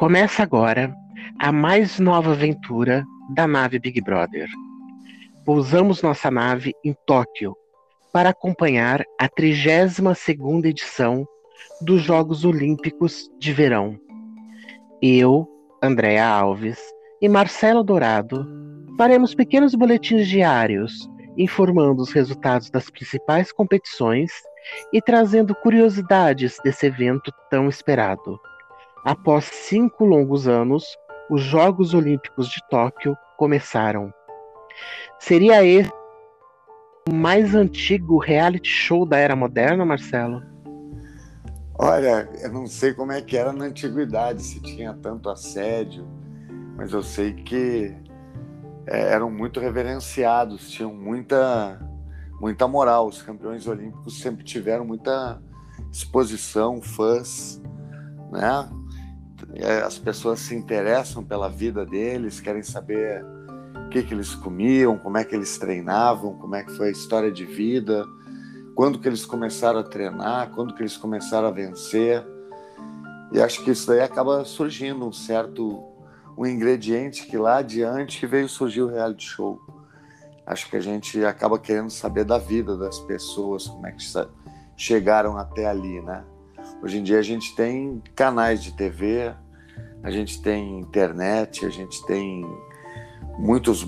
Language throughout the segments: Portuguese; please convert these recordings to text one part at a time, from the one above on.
Começa agora a mais nova aventura da nave Big Brother. Pousamos nossa nave em Tóquio para acompanhar a 32ª edição dos Jogos Olímpicos de Verão. Eu, Andréa Alves e Marcelo Dourado faremos pequenos boletins diários informando os resultados das principais competições e trazendo curiosidades desse evento tão esperado. Após cinco longos anos, os Jogos Olímpicos de Tóquio começaram. Seria esse o mais antigo reality show da era moderna, Marcelo? Olha, eu não sei como é que era na antiguidade, se tinha tanto assédio, mas eu sei que é, eram muito reverenciados, tinham muita, muita moral. Os campeões olímpicos sempre tiveram muita exposição, fãs, né? É, as pessoas se interessam pela vida deles, querem saber o que, que eles comiam, como é que eles treinavam, como é que foi a história de vida, quando que eles começaram a treinar, quando que eles começaram a vencer. E acho que isso daí acaba surgindo um certo um ingrediente que lá adiante veio surgir o reality show. Acho que a gente acaba querendo saber da vida das pessoas, como é que chegaram até ali, né? Hoje em dia a gente tem canais de TV, a gente tem internet, a gente tem muitos,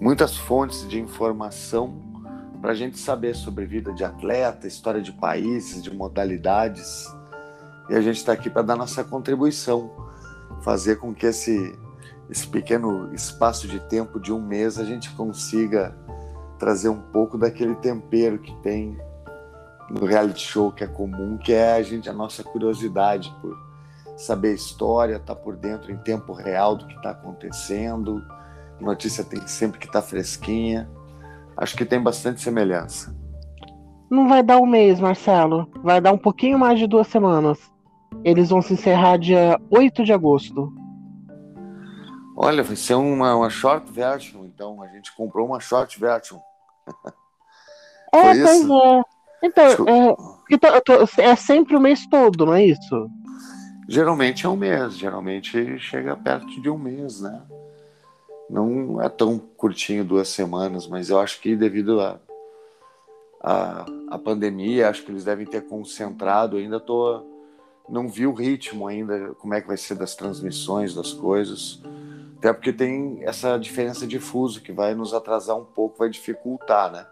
muitas fontes de informação para a gente saber sobre vida de atleta, história de países, de modalidades. E a gente está aqui para dar nossa contribuição, fazer com que esse, esse pequeno espaço de tempo de um mês a gente consiga trazer um pouco daquele tempero que tem no reality show que é comum, que é a gente a nossa curiosidade por saber a história, estar tá por dentro em tempo real do que está acontecendo. A notícia tem sempre que estar tá fresquinha. Acho que tem bastante semelhança. Não vai dar um mês, Marcelo. Vai dar um pouquinho mais de duas semanas. Eles vão se encerrar dia 8 de agosto. Olha, vai ser uma, uma short version, então. A gente comprou uma short version. É, Foi pois isso? é. Então, é, então, é sempre o mês todo, não é isso? Geralmente é um mês, geralmente chega perto de um mês, né? Não é tão curtinho, duas semanas, mas eu acho que devido a, a, a pandemia, acho que eles devem ter concentrado. Ainda tô, não vi o ritmo ainda, como é que vai ser das transmissões, das coisas. Até porque tem essa diferença de fuso que vai nos atrasar um pouco, vai dificultar, né?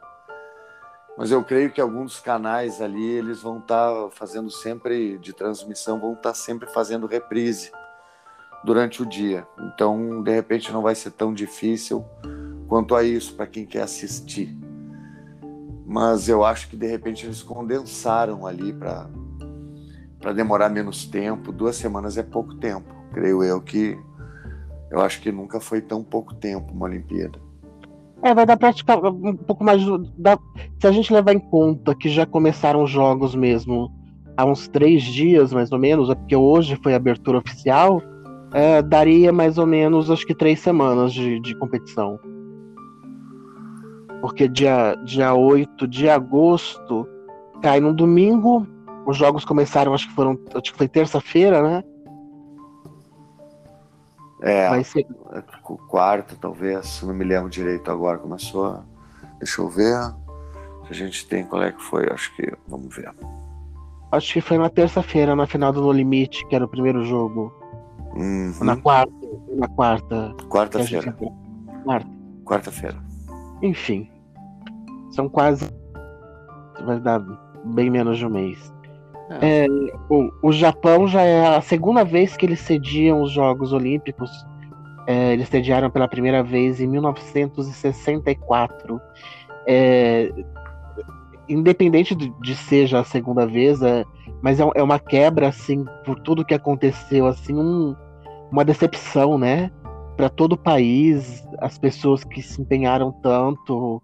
Mas eu creio que alguns canais ali eles vão estar tá fazendo sempre de transmissão, vão estar tá sempre fazendo reprise durante o dia. Então, de repente, não vai ser tão difícil quanto a isso para quem quer assistir. Mas eu acho que de repente eles condensaram ali para demorar menos tempo. Duas semanas é pouco tempo, creio eu que eu acho que nunca foi tão pouco tempo uma Olimpíada. É, vai dar praticar um pouco mais. Da, se a gente levar em conta que já começaram os jogos mesmo há uns três dias, mais ou menos, é porque hoje foi a abertura oficial, é, daria mais ou menos, acho que três semanas de, de competição. Porque dia, dia 8 de agosto cai no domingo, os jogos começaram, acho que foram, acho que foi terça-feira, né? É, Vai ser... quarta, talvez, não me lembro direito agora, começou. Deixa eu ver. Se a gente tem, qual é que foi? Acho que. Vamos ver. Acho que foi na terça-feira, na final do No Limite, que era o primeiro jogo. Uhum. Na quarta. Na quarta. Quarta-feira. Quarta. Quarta-feira. Enfim. São quase. Vai dar bem menos de um mês. É. O, o, Japão já é a segunda vez que eles sediam os Jogos Olímpicos. É, eles sediaram pela primeira vez em 1964. É, independente de, de ser já a segunda vez, é, mas é, é, uma quebra assim por tudo que aconteceu, assim um, uma decepção, né? Para todo o país, as pessoas que se empenharam tanto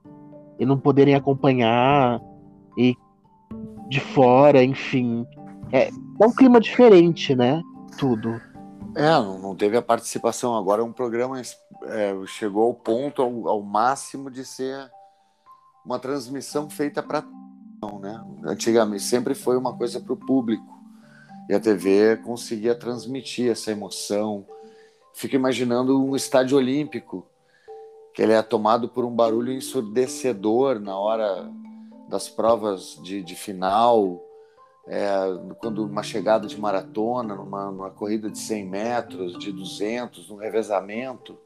e não poderem acompanhar e de fora, enfim. É, é um clima diferente, né? Tudo. É, não teve a participação. Agora é um programa é, chegou ao ponto, ao, ao, máximo de ser uma transmissão feita para né? Antigamente sempre foi uma coisa para o público. E a TV conseguia transmitir essa emoção. Fico imaginando um estádio olímpico, que ele é tomado por um barulho ensurdecedor na hora das provas de, de final, é, quando uma chegada de maratona, numa, numa, corrida de 100 metros, de 200, num revezamento,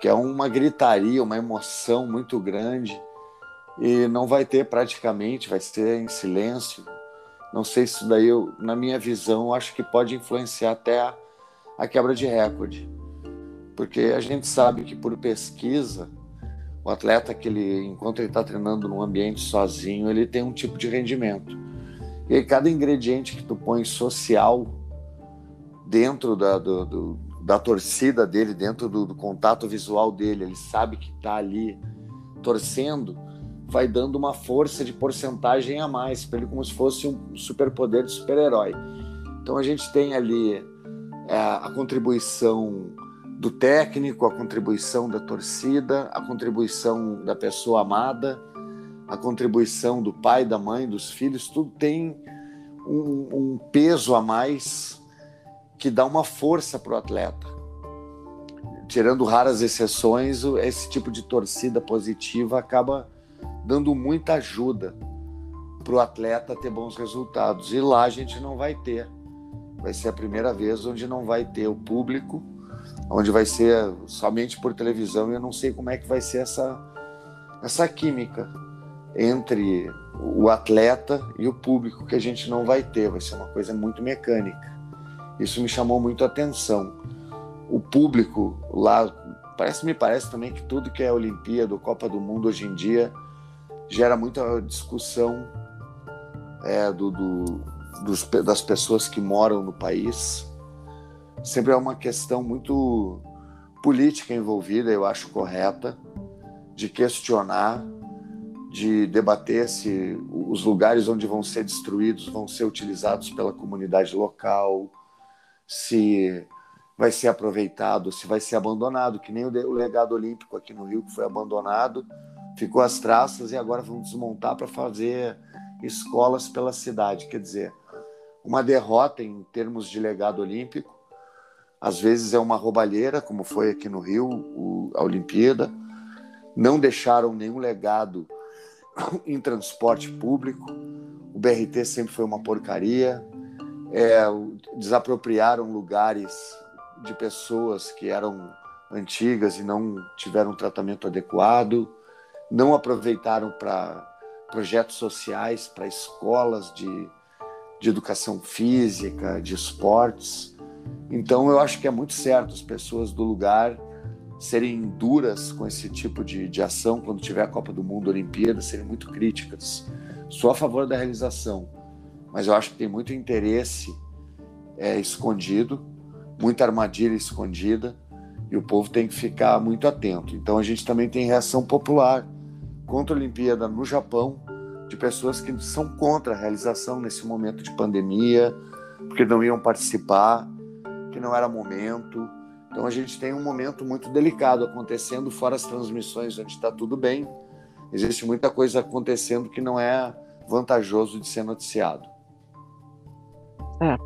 que é uma gritaria, uma emoção muito grande e não vai ter praticamente, vai ser em silêncio. Não sei se isso daí, eu, na minha visão, acho que pode influenciar até a, a quebra de recorde, porque a gente sabe que por pesquisa o atleta que ele, enquanto ele está treinando num ambiente sozinho, ele tem um tipo de rendimento e aí, cada ingrediente que tu põe social dentro da, do, do, da torcida dele, dentro do, do, contato visual dele, ele sabe que está ali torcendo, vai dando uma força de porcentagem a mais para ele, como se fosse um superpoder de super-herói. Então a gente tem ali é, a contribuição do técnico, a contribuição da torcida, a contribuição da pessoa amada a contribuição do pai, da mãe, dos filhos, tudo tem um, um peso a mais que dá uma força para o atleta. Tirando raras exceções, esse tipo de torcida positiva acaba dando muita ajuda para o atleta ter bons resultados. E lá a gente não vai ter. Vai ser a primeira vez onde não vai ter o público, onde vai ser somente por televisão. E eu não sei como é que vai ser essa, essa química entre o atleta e o público que a gente não vai ter, vai ser uma coisa muito mecânica. Isso me chamou muito a atenção. O público lá, parece me parece também que tudo que é Olimpíada, Copa do Mundo hoje em dia gera muita discussão é, do, do, dos, das pessoas que moram no país. Sempre é uma questão muito política envolvida, eu acho correta, de questionar de debater se os lugares onde vão ser destruídos vão ser utilizados pela comunidade local, se vai ser aproveitado, se vai ser abandonado, que nem o legado olímpico aqui no Rio que foi abandonado, ficou as traças e agora vão desmontar para fazer escolas pela cidade. Quer dizer, uma derrota em termos de legado olímpico, às vezes é uma roubalheira, como foi aqui no Rio, o, a Olimpíada. Não deixaram nenhum legado em transporte público. O BRT sempre foi uma porcaria. É, desapropriaram lugares de pessoas que eram antigas e não tiveram um tratamento adequado. Não aproveitaram para projetos sociais, para escolas de, de educação física, de esportes. Então, eu acho que é muito certo as pessoas do lugar serem duras com esse tipo de, de ação quando tiver a Copa do Mundo, Olimpíada, serem muito críticas. Sou a favor da realização, mas eu acho que tem muito interesse é, escondido, muita armadilha escondida, e o povo tem que ficar muito atento. Então a gente também tem reação popular contra a Olimpíada no Japão, de pessoas que são contra a realização nesse momento de pandemia, porque não iam participar, que não era momento, então a gente tem um momento muito delicado acontecendo, fora as transmissões onde está tudo bem. Existe muita coisa acontecendo que não é vantajoso de ser noticiado. É.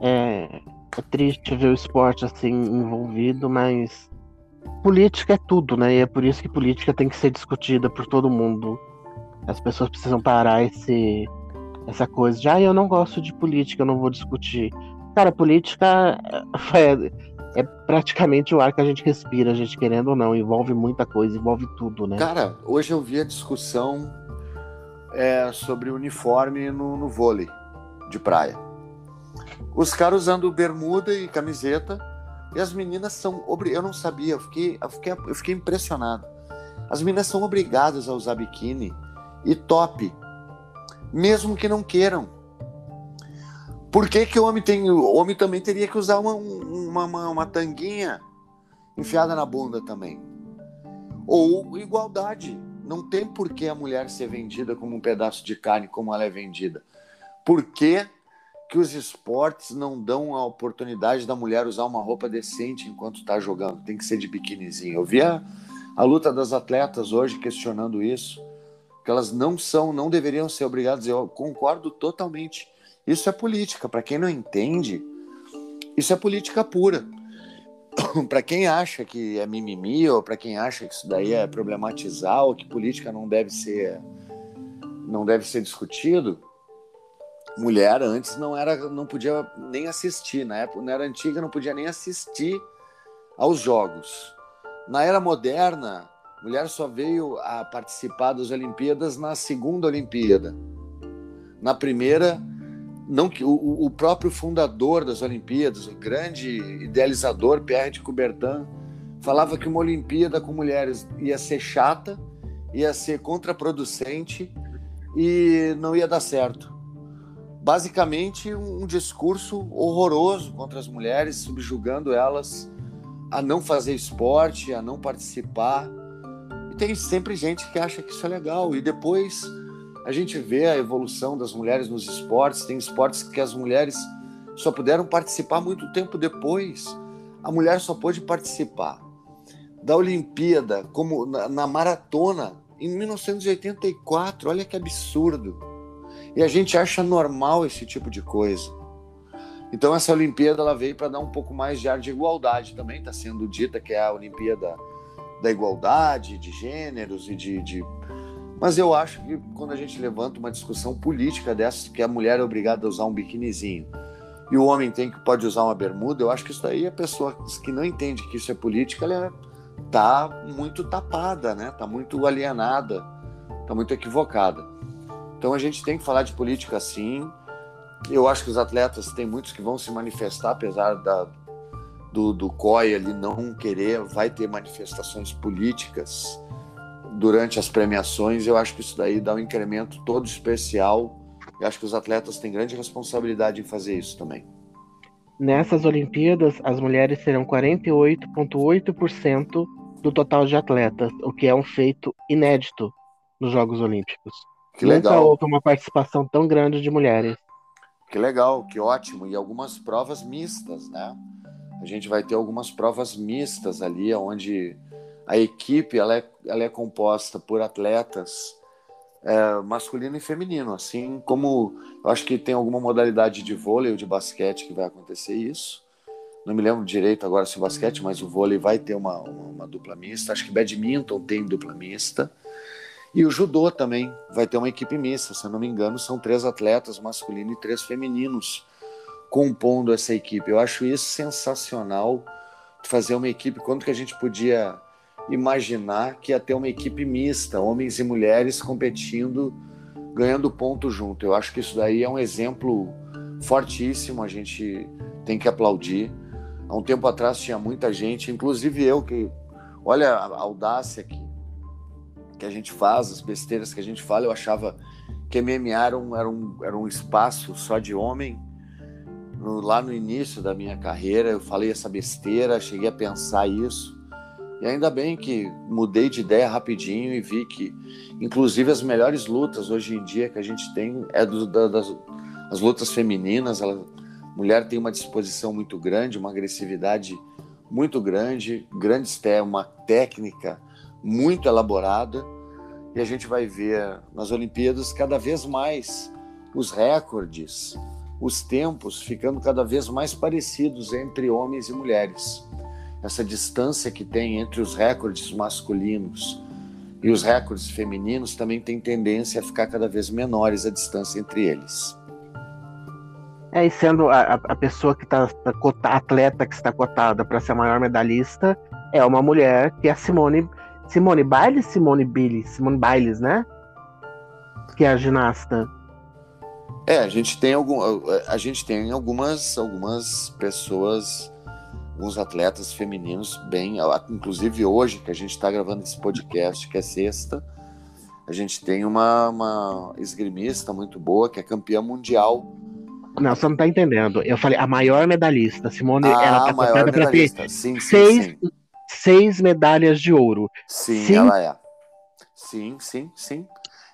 É, é triste ver o esporte assim envolvido, mas política é tudo, né? E é por isso que política tem que ser discutida por todo mundo. As pessoas precisam parar esse, essa coisa de, ah, eu não gosto de política, eu não vou discutir. Cara, política é, é, praticamente o ar que a gente respira, a gente querendo ou não. Envolve muita coisa, envolve tudo, né? Cara, hoje eu vi a discussão é, sobre uniforme no, no vôlei de praia. Os caras usando bermuda e camiseta e as meninas são. Eu não sabia, eu fiquei, eu fiquei, eu fiquei impressionado. As meninas são obrigadas a usar biquíni e top, mesmo que não queiram. Por que, que o homem tem. O homem também teria que usar uma, uma, uma, uma tanguinha enfiada na bunda também. Ou igualdade. Não tem por que a mulher ser vendida como um pedaço de carne, como ela é vendida. Por que, que os esportes não dão a oportunidade da mulher usar uma roupa decente enquanto está jogando? Tem que ser de biquinizinho. Eu vi a, a luta das atletas hoje questionando isso, que elas não são, não deveriam ser obrigadas. Eu concordo totalmente Isso é política. Para quem não entende, isso é política pura. para quem acha que é mimimi ou para quem acha que isso daí é problematizar ou que política não deve ser não deve ser discutido, mulher antes não era não podia nem assistir na época na era antiga não podia nem assistir aos jogos na era moderna mulher só veio a participar das Olimpíadas na segunda Olimpíada na primeira não que o, o, próprio fundador das Olimpíadas, o grande idealizador Pierre de Coubertin, falava que uma Olimpíada com mulheres ia ser chata, ia ser contraproducente e não ia dar certo. Basicamente, um, um discurso horroroso contra as mulheres, subjugando elas a não fazer esporte, a não participar. E tem sempre gente que acha que isso é legal. E depois a gente vê a evolução das mulheres nos esportes. Tem esportes que as mulheres só puderam participar muito tempo depois. A mulher só pôde participar da Olimpíada como na, na maratona em 1984. Olha que absurdo. E a gente acha normal esse tipo de coisa. Então essa Olimpíada ela veio para dar um pouco mais de ar de igualdade também. Está sendo dita que é a Olimpíada da igualdade de gêneros e de, de mas eu acho que quando a gente levanta uma discussão política dessa, que a mulher é obrigada a usar um biquinizinho e o homem tem que pode usar uma bermuda, eu acho que isso aí a pessoa que não entende que isso é política, ela tá muito tapada, né? Tá muito alienada, tá muito equivocada. Então a gente tem que falar de política sim. Eu acho que os atletas tem muitos que vão se manifestar, apesar da, do, do COI ali não querer, vai ter manifestações políticas durante as premiações, eu acho que isso daí dá um incremento todo especial. Eu acho que os atletas têm grande responsabilidade em fazer isso também. Nessas Olimpíadas, as mulheres serão 48,8% do total de atletas, o que é um feito inédito nos Jogos Olímpicos. Que legal. Nunca houve uma participação tão grande de mulheres. Que legal, que ótimo. E algumas provas mistas, né? A gente vai ter algumas provas mistas ali, onde a equipe ela é, ela é composta por atletas é, masculino e feminino, assim como eu acho que tem alguma modalidade de vôlei ou de basquete que vai acontecer isso. Não me lembro direito agora se o basquete, mas o vôlei vai ter uma, uma, uma dupla mista. Acho que badminton tem dupla mista. E o judô também vai ter uma equipe mista, se eu não me engano, são três atletas masculinos e três femininos compondo essa equipe. Eu acho isso sensacional fazer uma equipe. Quanto que a gente podia imaginar que ia ter uma equipe mista, homens e mulheres competindo, ganhando ponto junto. Eu acho que isso daí é um exemplo fortíssimo, a gente tem que aplaudir. Há um tempo atrás tinha muita gente, inclusive eu, que olha a audácia que, que a gente faz, as besteiras que a gente fala, eu achava que MMA era um, era um, era um espaço só de homem. No, lá no início da minha carreira, eu falei essa besteira, cheguei a pensar isso. E ainda bem que mudei de ideia rapidinho e vi que, inclusive, as melhores lutas hoje em dia que a gente tem é do, da, das as lutas femininas. A mulher tem uma disposição muito grande, uma agressividade muito grande, grande uma técnica muito elaborada. E a gente vai ver nas Olimpíadas cada vez mais os recordes, os tempos ficando cada vez mais parecidos entre homens e mulheres essa distância que tem entre os recordes masculinos e os recordes femininos também tem tendência a ficar cada vez menores a distância entre eles. É, e sendo a, a pessoa que está tá, atleta que está cotada para ser a maior medalhista, é uma mulher que é a Simone Simone Biles, Simone Biles, Simone Biles, né? Que é a ginasta. É, a gente tem algum, a gente tem algumas algumas pessoas alguns atletas femininos bem, inclusive hoje que a gente está gravando esse podcast, que é sexta, a gente tem uma, uma esgrimista muito boa, que é campeã mundial. Não, você não está entendendo. Eu falei a maior medalhista, Simone, ah, ela tá cotada para ter sim, sim, seis, sim. seis medalhas de ouro. Sim, sim, ela é. Sim, sim, sim.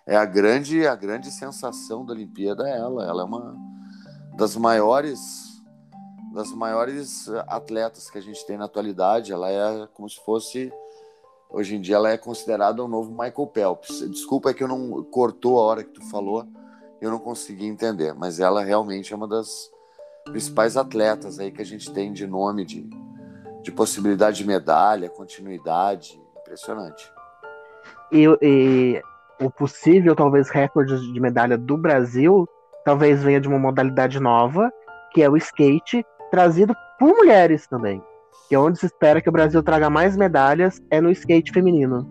É a grande, a grande sensação da Olimpíada é ela. Ela é uma das maiores das maiores atletas que a gente tem na atualidade. Ela é como se fosse hoje em dia ela é considerada o um novo Michael Phelps. Desculpa é que eu não cortou a hora que tu falou. eu não consegui entender, mas ela realmente é uma das principais atletas aí que a gente tem de nome de, de possibilidade de medalha, continuidade, impressionante. E, e o possível, talvez, recorde de medalha do Brasil, talvez venha de uma modalidade nova, que é o skate, trazido por mulheres também. Que é onde se espera que o Brasil traga mais medalhas, é no skate feminino.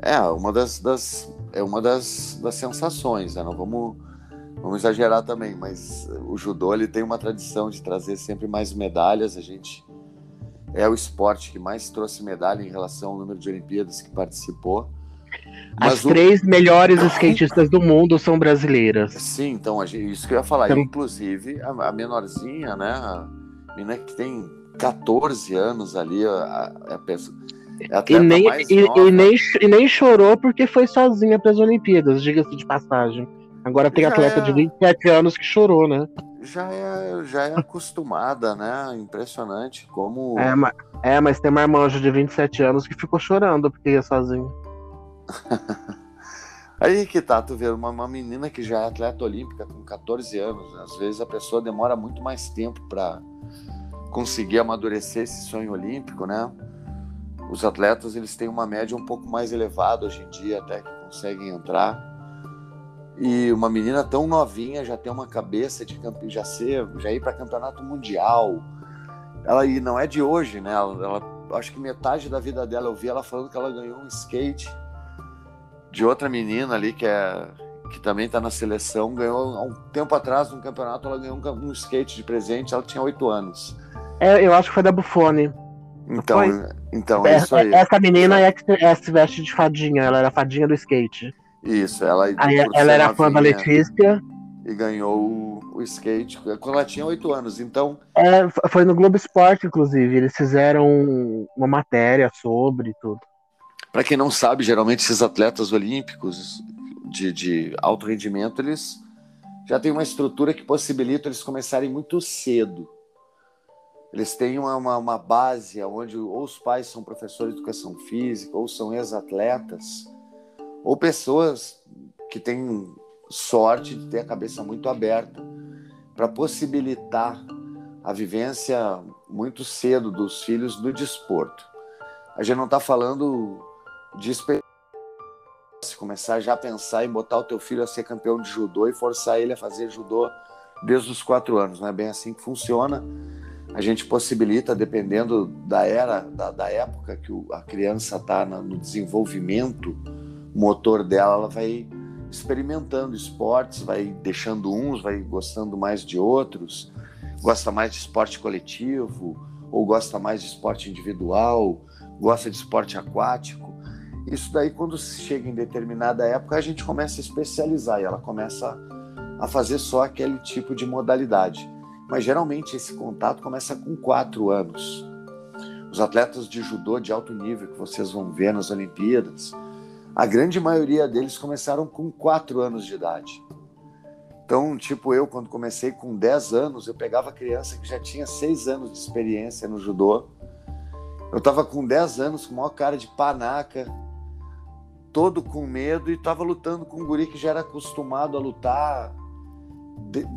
É, uma das, das é uma das, das sensações, né? Não vamos, vamos exagerar também, mas o judô ele tem uma tradição de trazer sempre mais medalhas. A gente é o esporte que mais trouxe medalha em relação ao número de Olimpíadas que participou. As o... três melhores skatistas do mundo são brasileiras. Sim, então isso que eu ia falar. Então... Inclusive, a, menorzinha, né? A menina que tem 14 anos ali, a, a pessoa é e, nem, e, e, nem, e nem chorou porque foi sozinha para as Olimpíadas, diga-se de passagem. Agora tem já atleta é... de 27 anos que chorou, né? Já é, já é acostumada, né? Impressionante como. É mas, é, mas tem uma irmã de 27 anos que ficou chorando porque ia sozinha. Aí que tá, tu vê, uma, uma menina que já é atleta olímpica com 14 anos, né? às vezes a pessoa demora muito mais tempo para conseguir amadurecer esse sonho olímpico, né? os atletas eles têm uma média um pouco mais elevada hoje em dia, até que conseguem entrar. E uma menina tão novinha já tem uma cabeça de já ser, já ir para campeonato mundial. Ela e não é de hoje, né? Ela, ela, acho que metade da vida dela eu vi ela falando que ela ganhou um skate de outra menina ali que é que também está na seleção, ganhou há um tempo atrás no campeonato, ela ganhou um, um skate de presente, ela tinha oito anos. É, eu acho que foi da Buffone. Então, então é, isso aí. Essa menina é que é, se veste de fadinha, ela era fadinha do skate. Isso, ela. Aí, ela era fã da Letícia. E ganhou o, o, skate quando ela tinha oito anos, então. É, foi no Globo Esporte, inclusive. Eles fizeram uma matéria sobre tudo. Para quem não sabe, geralmente esses atletas olímpicos de, de alto rendimento, eles já têm uma estrutura que possibilita eles começarem muito cedo. Eles têm uma, uma, uma base onde ou os pais são professores de educação física, ou são ex-atletas, ou pessoas que têm sorte de ter a cabeça muito aberta para possibilitar a vivência muito cedo dos filhos do desporto. A gente não está falando de se começar já a pensar em botar o teu filho a ser campeão de judô e forçar ele a fazer judô desde os quatro anos. Não é bem assim que funciona a gente possibilita, dependendo da era, da, da época que o, a criança está no desenvolvimento motor dela, ela vai experimentando esportes, vai deixando uns, vai gostando mais de outros, gosta mais de esporte coletivo, ou gosta mais de esporte individual, gosta de esporte aquático. Isso daí, quando chega em determinada época, a gente começa a especializar e ela começa a fazer só aquele tipo de modalidade mas geralmente esse contato começa com quatro anos. Os atletas de judô de alto nível que vocês vão ver nas Olimpíadas, a grande maioria deles começaram com quatro anos de idade. Então, tipo eu, quando comecei com 10 anos, eu pegava criança que já tinha seis anos de experiência no judô. Eu estava com 10 anos, com maior cara de panaca, todo com medo, e estava lutando com um guri que já era acostumado a lutar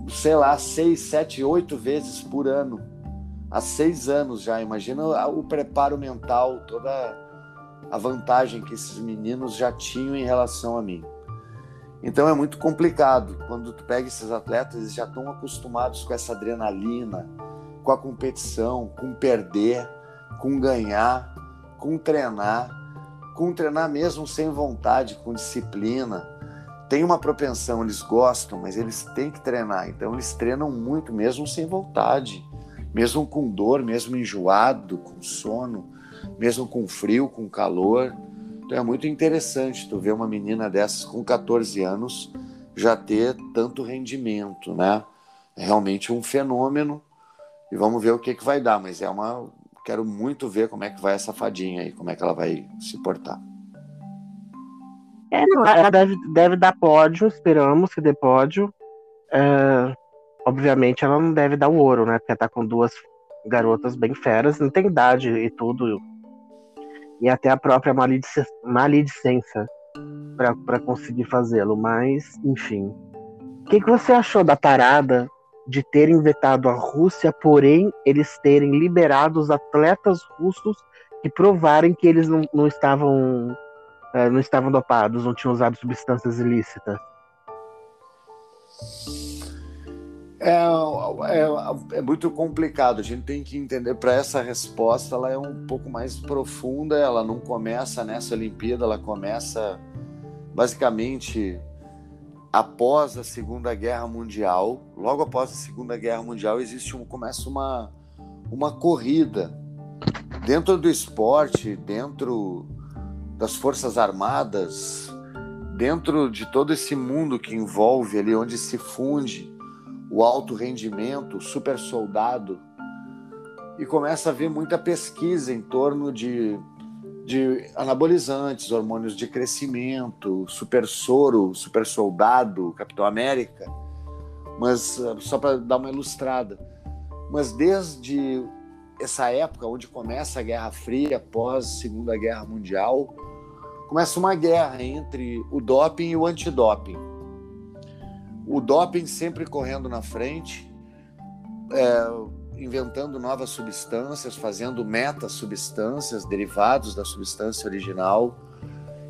sei lá, seis, sete, oito vezes por ano. Há seis anos já. Imagina o preparo mental, toda a vantagem que esses meninos já tinham em relação a mim. Então é muito complicado. Quando tu pega esses atletas, eles já estão acostumados com essa adrenalina, com a competição, com perder, com ganhar, com treinar, com treinar mesmo sem vontade, com disciplina têm uma propensão, eles gostam, mas eles têm que treinar. Então eles treinam muito, mesmo sem vontade, mesmo com dor, mesmo enjoado, com sono, mesmo com frio, com calor. Então é muito interessante tu ver uma menina dessas com 14 anos já ter tanto rendimento, né? É realmente um fenômeno e vamos ver o que, que vai dar, mas é uma. Quero muito ver como é que vai essa fadinha aí, como é que ela vai se portar. É, ela deve, deve dar pódio, esperamos que dê pódio. É, obviamente ela não deve dar o ouro, né? Porque tá com duas garotas bem feras, não tem idade e tudo. E até a própria maledicência, maledicência para conseguir fazê-lo, mas enfim. que, que você achou da parada de terem vetado a Rússia, porém eles terem liberado os atletas russos que provarem que eles não, não estavam uh, não estavam dopados, não tinham usado substâncias ilícitas? É, é, é, muito complicado. A gente tem que entender para essa resposta. Ela é um pouco mais profunda. Ela não começa nessa Olimpíada. Ela começa basicamente após a Segunda Guerra Mundial. Logo após a Segunda Guerra Mundial existe um, começa uma uma corrida dentro do esporte, dentro das forças armadas, dentro de todo esse mundo que envolve ali onde se funde o alto rendimento, o super soldado, e começa a haver muita pesquisa em torno de, de anabolizantes, hormônios de crescimento, super soro, super soldado, Capitão América, mas eh, só para dar uma ilustrada. Mas desde essa época onde começa a Guerra Fria, após a Segunda Guerra Mundial, começa uma guerra entre o doping e o antidoping o doping sempre correndo na frente, é, inventando novas substâncias, fazendo meta-substâncias, derivados da substância original.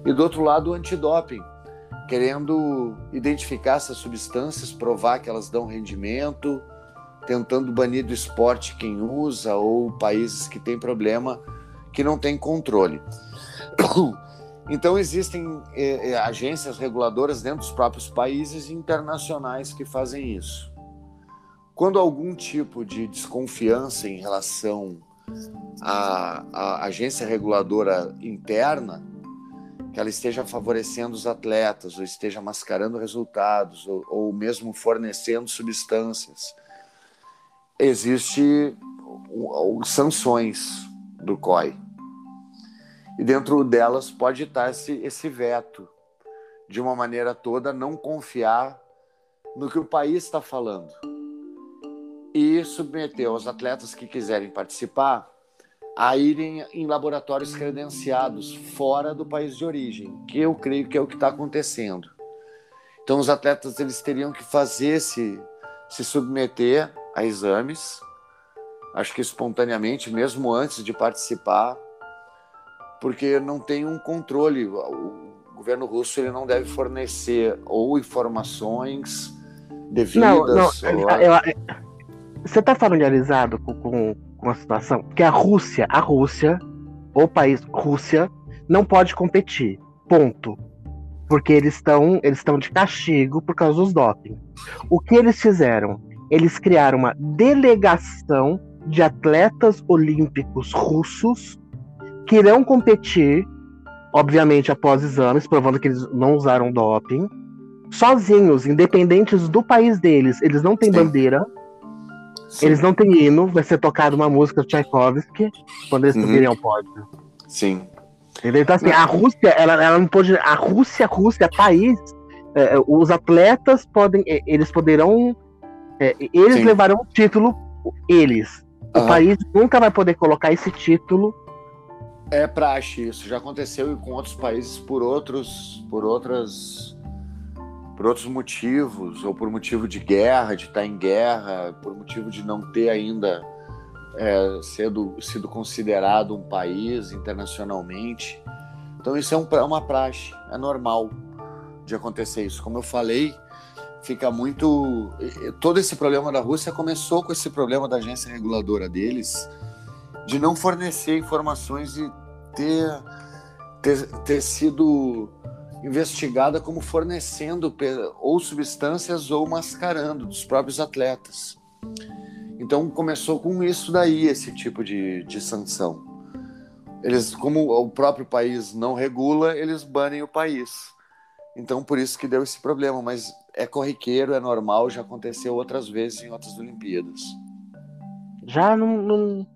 E do outro lado, o antidoping, querendo identificar essas substâncias, provar que elas dão rendimento, tentando banir do esporte quem usa ou países que têm problema que não têm controle. Então, existem eh, eh, agências reguladoras dentro dos próprios países internacionais que fazem isso. Quando algum tipo de desconfiança em relação à, à agência reguladora interna, que ela esteja favorecendo os atletas, ou esteja mascarando resultados, ou, ou mesmo fornecendo substâncias, existe sanções do COI. E dentro delas pode estar esse, esse veto, de uma maneira toda, não confiar no que o país está falando e submeter os atletas que quiserem participar a irem em laboratórios credenciados fora do país de origem, que eu creio que é o que está acontecendo. Então, os atletas eles teriam que fazer se, se submeter a exames, acho que espontaneamente, mesmo antes de participar, porque não tem um controle. O governo russo ele não deve fornecer ou informações devidas. Não, não, ou... eu, eu, você está familiarizado com, com, com a situação? Porque a Rússia, a Rússia, o país Rússia, não pode competir. Ponto. Porque eles estão eles estão de castigo por causa dos doping. O que eles fizeram? Eles criaram uma delegação de atletas olímpicos russos que irão competir, obviamente após exames, provando que eles não usaram doping, sozinhos, independentes do país deles. Eles não têm Sim. bandeira, Sim. eles não têm hino, vai ser tocada uma música do Tchaikovsky quando eles uhum. subirem ao pódio. Sim. Entendeu? Então, assim, a Rússia, ela, ela não pode. A Rússia, a Rússia, país, é, os atletas podem. Eles poderão. É, eles Sim. levarão o título, eles. O uhum. país nunca vai poder colocar esse título é praxe isso, já aconteceu com outros países por outros, por outras, por outros motivos, ou por motivo de guerra, de estar em guerra, por motivo de não ter ainda é, sido, sido considerado um país internacionalmente. Então isso é um, é uma praxe, é normal de acontecer isso. Como eu falei, fica muito. Todo esse problema da Rússia começou com esse problema da agência reguladora deles de não fornecer informações e ter, ter, ter sido investigada como fornecendo ou substâncias ou mascarando dos próprios atletas. Então começou com isso daí, esse tipo de, de sanção. Eles, como o próprio país não regula, eles banem o país. Então por isso que deu esse problema, mas é corriqueiro, é normal, já aconteceu outras vezes em outras Olimpíadas. Já não, não,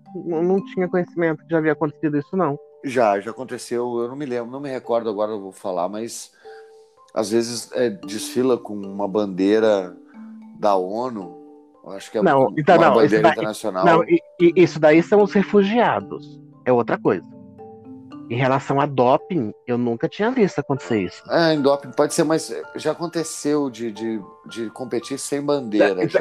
não tinha conhecimento que já havia acontecido isso, não. Já, já aconteceu, eu não me lembro, não me recordo agora, eu vou falar, mas às vezes é, desfila com uma bandeira da ONU, acho que é não, então, uma não, bandeira daí, internacional. Não, isso daí são os refugiados, é outra coisa. Em relação a doping, eu nunca tinha visto acontecer isso. É, em doping pode ser, mas já aconteceu de, de, de competir sem bandeira. Já,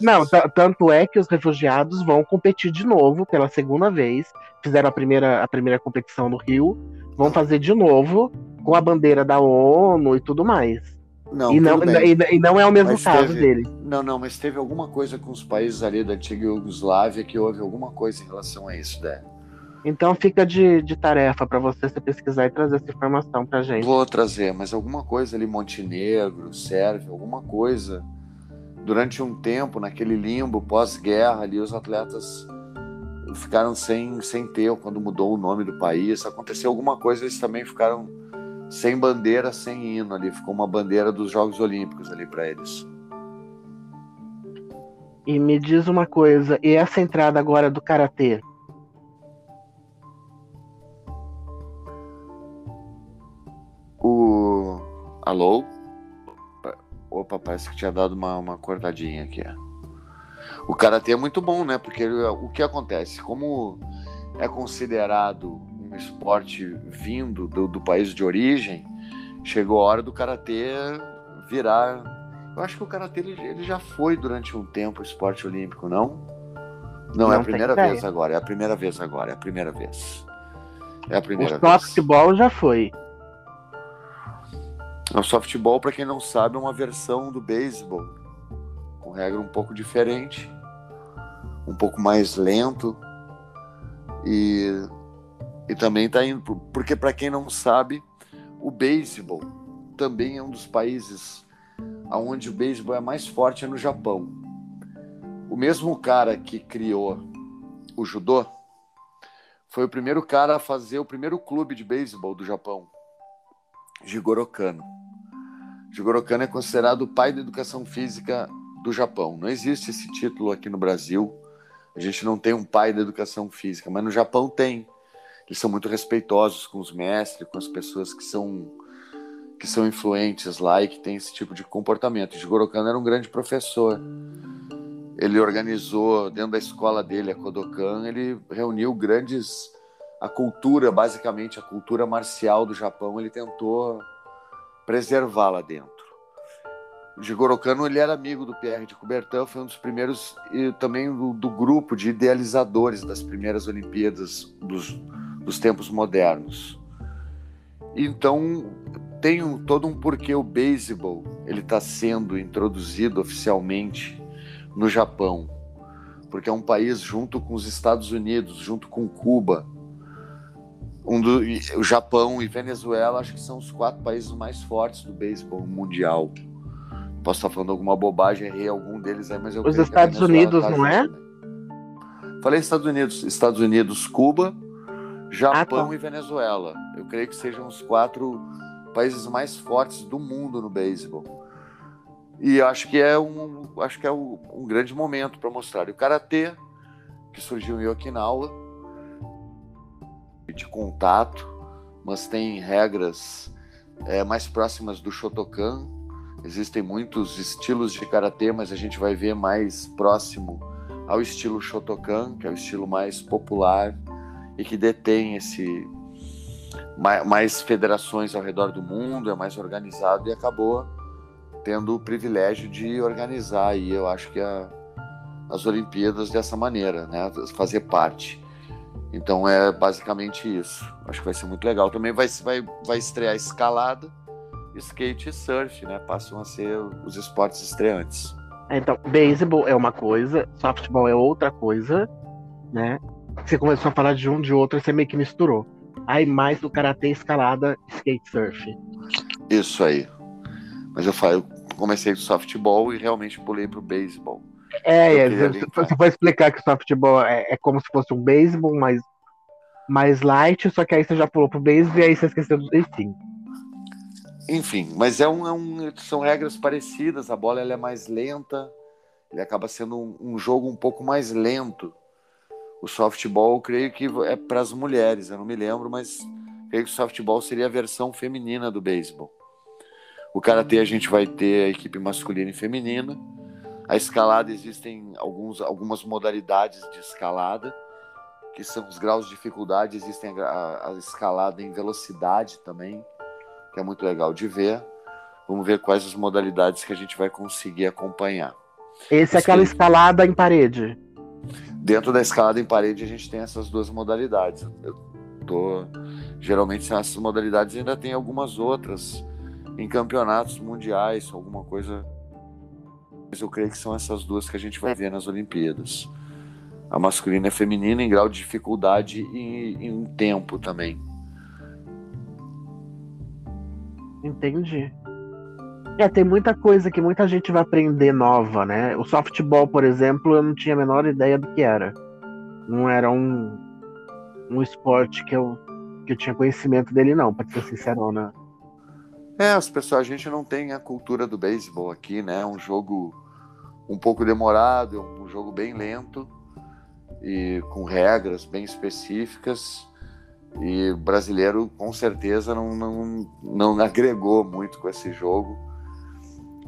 não, tanto é que os refugiados vão competir de novo pela segunda vez. Fizeram a primeira, a primeira competição no Rio, vão fazer de novo com a bandeira da ONU e tudo mais. Não, e, não, e, e, não é o mesmo mas caso teve, dele. Não, não, mas teve alguma coisa com os países ali da antiga Iugoslávia que houve alguma coisa em relação a isso, né? Então fica de, de tarefa para você se pesquisar e trazer essa informação pra gente. Vou trazer, mas alguma coisa ali, Montenegro, Sérvia, alguma coisa. Durante um tempo, naquele limbo pós-guerra ali, os atletas ficaram sem, sem ter, quando mudou o nome do país. Aconteceu alguma coisa, eles também ficaram sem bandeira, sem hino ali. Ficou uma bandeira dos Jogos Olímpicos ali para eles. E me diz uma coisa, e essa entrada agora do karatê? Alô? Opa, parece que tinha dado uma, uma cortadinha aqui. O karatê é muito bom, né? Porque o que acontece? Como é considerado um esporte vindo do, do país de origem, chegou a hora do karatê virar. Eu acho que o karatê ele, ele já foi durante um tempo esporte olímpico, não? Não, não é a primeira vez agora, é a primeira vez agora, é a primeira vez. É a primeira o vez. Softball já foi. O softball, para quem não sabe, é uma versão do beisebol, com regra um pouco diferente, um pouco mais lento e, e também está indo porque para quem não sabe, o beisebol também é um dos países aonde o beisebol é mais forte é no Japão. O mesmo cara que criou o judô foi o primeiro cara a fazer o primeiro clube de beisebol do Japão, Jigoro Kano. Jigoro Kano é considerado o pai da educação física do Japão. Não existe esse título aqui no Brasil. A gente não tem um pai da educação física, mas no Japão tem. Eles são muito respeitosos com os mestres, com as pessoas que são que são influentes lá e que têm esse tipo de comportamento. Jigoro Kano era um grande professor. Ele organizou dentro da escola dele, a Kodokan, ele reuniu grandes a cultura, basicamente a cultura marcial do Japão, ele tentou preservar lá dentro. Jigoro Kano ele era amigo do Pierre de Coubertin, foi um dos primeiros e também do, do grupo de idealizadores das primeiras Olimpíadas dos, dos tempos modernos. Então tem um, todo um porquê o beisebol ele está sendo introduzido oficialmente no Japão, porque é um país junto com os Estados Unidos, junto com Cuba, um do, o Japão e Venezuela acho que são os quatro países mais fortes do beisebol mundial. Posso estar falando alguma bobagem, errei algum deles aí, mas eu Os Estados Unidos, tá não é? Falei Estados Unidos, Estados Unidos, Cuba, Japão ah, tá. e Venezuela. Eu creio que sejam os quatro países mais fortes do mundo no beisebol. E acho que é um, acho que é um, um grande momento para mostrar. E o karatê que surgiu em Okinawa de contato, mas tem regras é, mais próximas do Shotokan. Existem muitos estilos de karatê, mas a gente vai ver mais próximo ao estilo Shotokan, que é o estilo mais popular e que detém esse mais, federações ao redor do mundo, é mais organizado e acabou tendo o privilégio de organizar aí, eu acho que a, as Olimpíadas dessa maneira, né, fazer parte. Então é basicamente isso. Acho que vai ser muito legal. Também vai, vai, vai estrear escalada, skate e surf, né? Passam a ser os esportes estreantes. É, então, beisebol é uma coisa, softball é outra coisa, né? Você começou a falar de um de outro, você meio que misturou. Aí mais do karatê, escalada, skate surf. Isso aí. Mas eu falei, eu comecei com softball e realmente pulei pro beisebol. É, é você vai explicar que o softball é, é como se fosse um beisebol, mas mais light, só que aí você já pulou pro beisebol e aí você esqueceu do enfim. Enfim, mas é um, é um, são regras parecidas, a bola ela é mais lenta, ele acaba sendo um, um jogo um pouco mais lento. O softball, eu creio que é para as mulheres, eu não me lembro, mas creio que o softball seria a versão feminina do beisebol. O karatê a gente vai ter a equipe masculina e feminina a escalada existem alguns, algumas modalidades de escalada que são os graus de dificuldade, existem a, a, escalada em velocidade também, que é muito legal de ver. Vamos ver quais as modalidades que a gente vai conseguir acompanhar. Esse é aquela escalada em parede. Dentro da escalada em parede a gente tem essas duas modalidades. Eu tô geralmente são essas modalidades ainda tem algumas outras em campeonatos mundiais, alguma coisa. Mas eu creio que são essas duas que a gente vai ver nas Olimpíadas. A masculina e a feminina em grau de dificuldade e em tempo também. Entendi. É, tem muita coisa que muita gente vai aprender nova, né? O softball, por exemplo, eu não tinha a menor ideia do que era. Não era um, um esporte que eu, que eu tinha conhecimento dele, não, pra ser sincero, né? É, as pessoas, a gente não tem a cultura do beisebol aqui, né? É um jogo um pouco demorado, um jogo bem lento e com regras bem específicas. E brasileiro com certeza não, não, não agregou muito com esse jogo.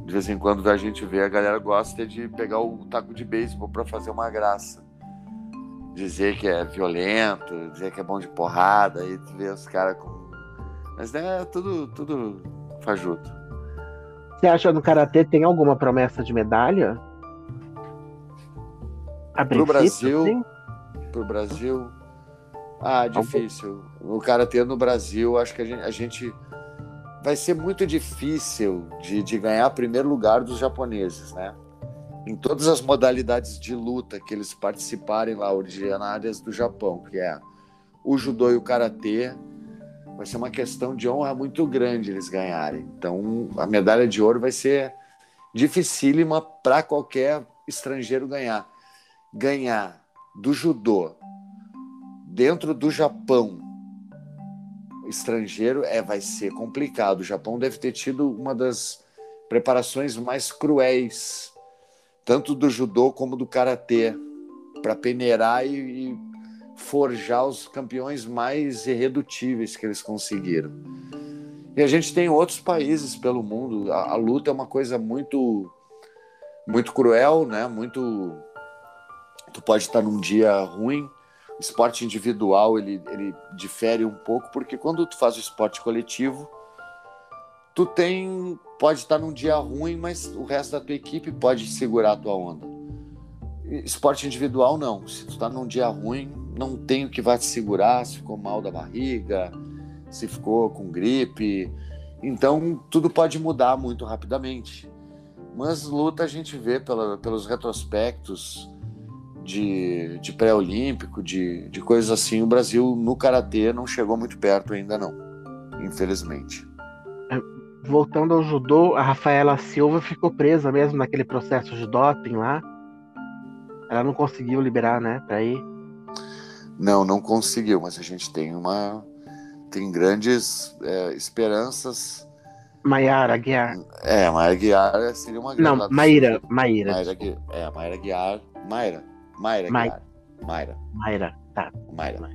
De vez em quando a gente vê, a galera gosta de pegar o taco de beisebol para fazer uma graça. Dizer que é violento, dizer que é bom de porrada, aí tu vê os caras com. Mas né, é tudo, tudo fajuto. Você acha no Karatê tem alguma promessa de medalha? A pro Brasil, sim? pro Brasil, ah, difícil. O karatê no Brasil, acho que a gente, a gente vai ser muito difícil de, de ganhar primeiro lugar dos japoneses, né? Em todas as modalidades de luta que eles participarem lá, originárias do Japão, que é o judô e o karatê, vai ser uma questão de honra muito grande eles ganharem. Então, a medalha de ouro vai ser dificílima para qualquer estrangeiro ganhar ganhar do judô dentro do Japão estrangeiro é vai ser complicado. O Japão deve ter tido uma das preparações mais cruéis, tanto do judô como do karatê, para peneirar e, e, forjar os campeões mais irredutíveis que eles conseguiram. E a gente tem outros países pelo mundo. A, a luta é uma coisa muito muito cruel, né? Muito tu pode estar num dia ruim. O esporte individual ele, ele difere um pouco porque quando tu faz o esporte coletivo, tu tem pode estar num dia ruim, mas o resto da tua equipe pode segurar a tua onda. Esporte individual não. Se tu tá num dia ruim, não tem o que vai te segurar. Se ficou mal da barriga, se ficou com gripe, então tudo pode mudar muito rapidamente. Mas luta a gente vê pela, pelos retrospectos de, de pré-olímpico, de, de coisas assim, o Brasil no karatê não chegou muito perto ainda não, infelizmente. É, voltando ao judô, a Rafaela Silva ficou presa mesmo naquele processo de doping lá. Ela não conseguiu liberar, né, para ir. Não, não conseguiu, mas a gente tem uma tem grandes é, esperanças. Maiara Guiar. É, Maiara Guiar seria uma grande. Não, Maíra, Maíra. Maíra, é, Maíra Guiar, Maíra. Mayra Guiar. Mayra. Mayra, tá. Mayra.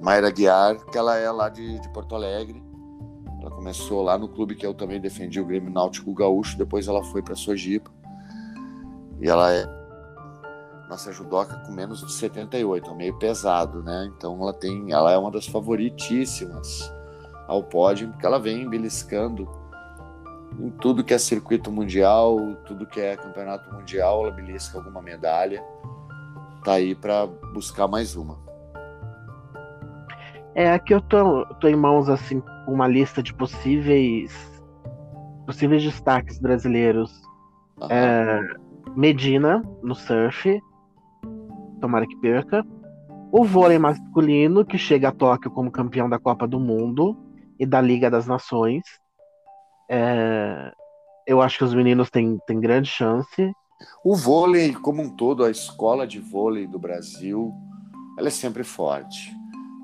Mayra Guiar, que ela é lá de, de Porto Alegre. Ela começou lá no clube que eu também defendi, o Grêmio Náutico Gaúcho. Depois ela foi para Sojipa. E ela é nossa judoca com menos de 78, é meio pesado, né? Então ela tem, ela é uma das favoritíssimas ao pódio, porque ela vem beliscando em tudo que é circuito mundial, tudo que é campeonato mundial, ela belisca alguma medalha. Tá aí para buscar mais uma. É, aqui eu tô, tô em mãos assim uma lista de possíveis possíveis destaques brasileiros. É, Medina no surf, tomara que perca. O vôlei masculino que chega a Tóquio como campeão da Copa do Mundo e da Liga das Nações. É, eu acho que os meninos têm, têm grande chance. O vôlei, como um todo, a escola de vôlei do Brasil, ela é sempre forte.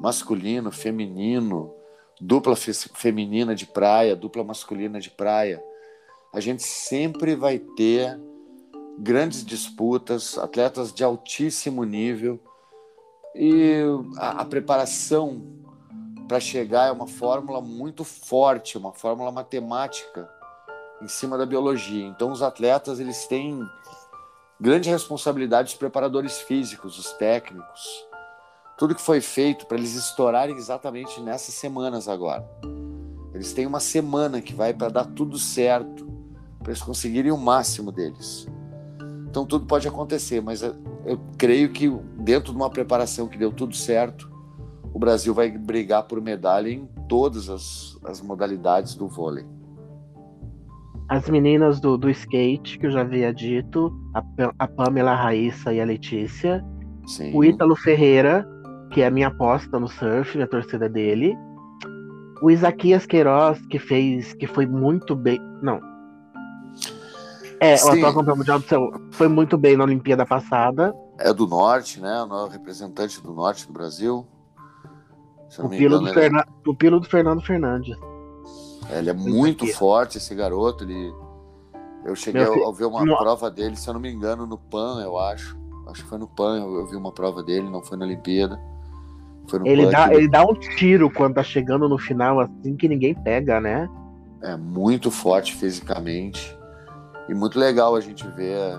Masculino, feminino, dupla fe feminina de praia, dupla masculina de praia. A gente sempre vai ter grandes disputas, atletas de altíssimo nível e a, a preparação para chegar é uma fórmula muito forte, uma fórmula matemática em cima da biologia. Então os atletas eles têm grande responsabilidade os preparadores físicos, os técnicos. tudo que foi feito para eles estourarem exatamente nessas semanas agora. Eles têm uma semana que vai para dar tudo certo, para eles conseguirem o máximo deles. Então tudo pode acontecer, mas eu, creio que dentro de uma preparação que deu tudo certo, o Brasil vai brigar por medalha em todas as, as modalidades do vôlei. As meninas do, do skate, que eu já havia dito, a, a Pamela, a Raíssa e a Letícia. Sim. O Ítalo Ferreira, que é a minha aposta no surf, minha torcida dele. O Isaquias Queiroz, que fez, que foi muito bem. Não. É, Sim. o atual campeão mundial do céu foi muito bem na Olimpíada passada. É do norte, né? O representante do norte do Brasil. Pupilo, do Ferna... ele... Pupilo do Fernando Fernandes. É, ele é muito forte, esse garoto. Ele... Eu cheguei a, ver uma prova dele, se eu não me engano, no PAN, eu acho. Acho que foi no PAN, eu, vi uma prova dele, não foi na Olimpíada. Foi no ele, PAN, dá, ele dá um tiro quando tá chegando no final, assim que ninguém pega, né? É muito forte fisicamente. E muito legal a gente ver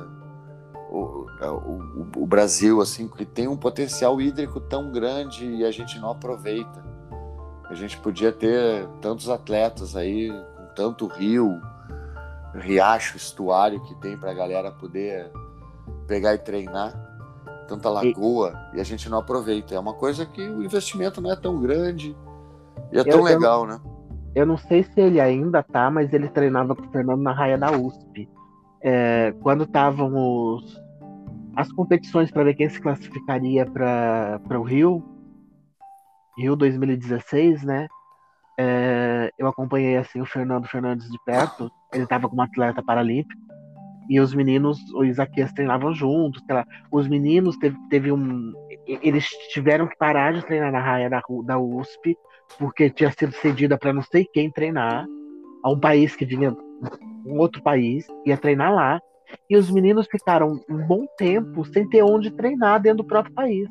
o, o, o, Brasil, assim, que tem um potencial hídrico tão grande e a gente não aproveita. A gente podia ter tantos atletas aí, com tanto rio, riacho, estuário que tem para a galera poder pegar e treinar, tanta lagoa, e... e, a gente não aproveita. É uma coisa que o investimento não é tão grande e é eu, tão legal, eu, né? Eu não sei se ele ainda tá, mas ele treinava com o Fernando na raia da USP. É, quando estavam as competições para ver quem se classificaria para o Rio, Rio 2016, né? É, eu acompanhei assim o Fernando Fernandes de perto. Ele estava como atleta paralímpico e os meninos, o Isaquias treinavam juntos. Os meninos teve, teve um, eles tiveram que parar de treinar na raia da, da USP porque tinha sido cedida para não sei quem treinar a um país que vinha um outro país ia treinar lá e os meninos ficaram um bom tempo sem ter onde treinar dentro do próprio país.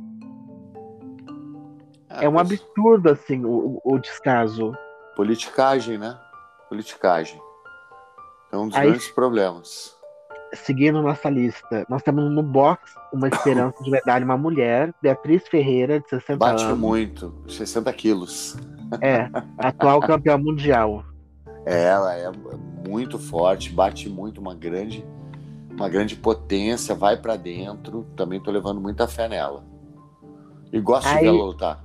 Ah, é um absurdo, assim, o, o descaso. Politicagem, né? Politicagem. É um dos Aí, grandes problemas. Seguindo nossa lista, nós temos no box uma esperança de medalha, uma mulher, Beatriz Ferreira, de 60 Bate anos. Bate muito, 60 quilos. É, atual campeã mundial. Ela é muito forte, bate muito, uma grande uma grande potência, vai para dentro. Também tô levando muita fé nela. E gosto aí, de vê-la lutar.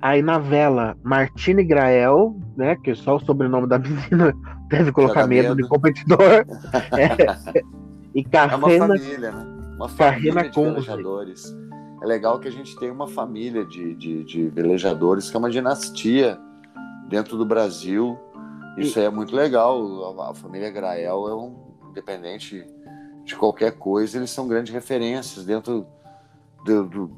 Aí na vela, Martine Grael, né? Que só o sobrenome da menina deve colocar medo, medo, de competidor. é, e Carrena, é uma família, né? Uma família de velejadores. É legal que a gente tem uma família de, de, de velejadores, que é uma dinastia dentro do Brasil. Isso e... é muito legal. A, a família Grael é um, independente de qualquer coisa, eles são grandes referências dentro do, do,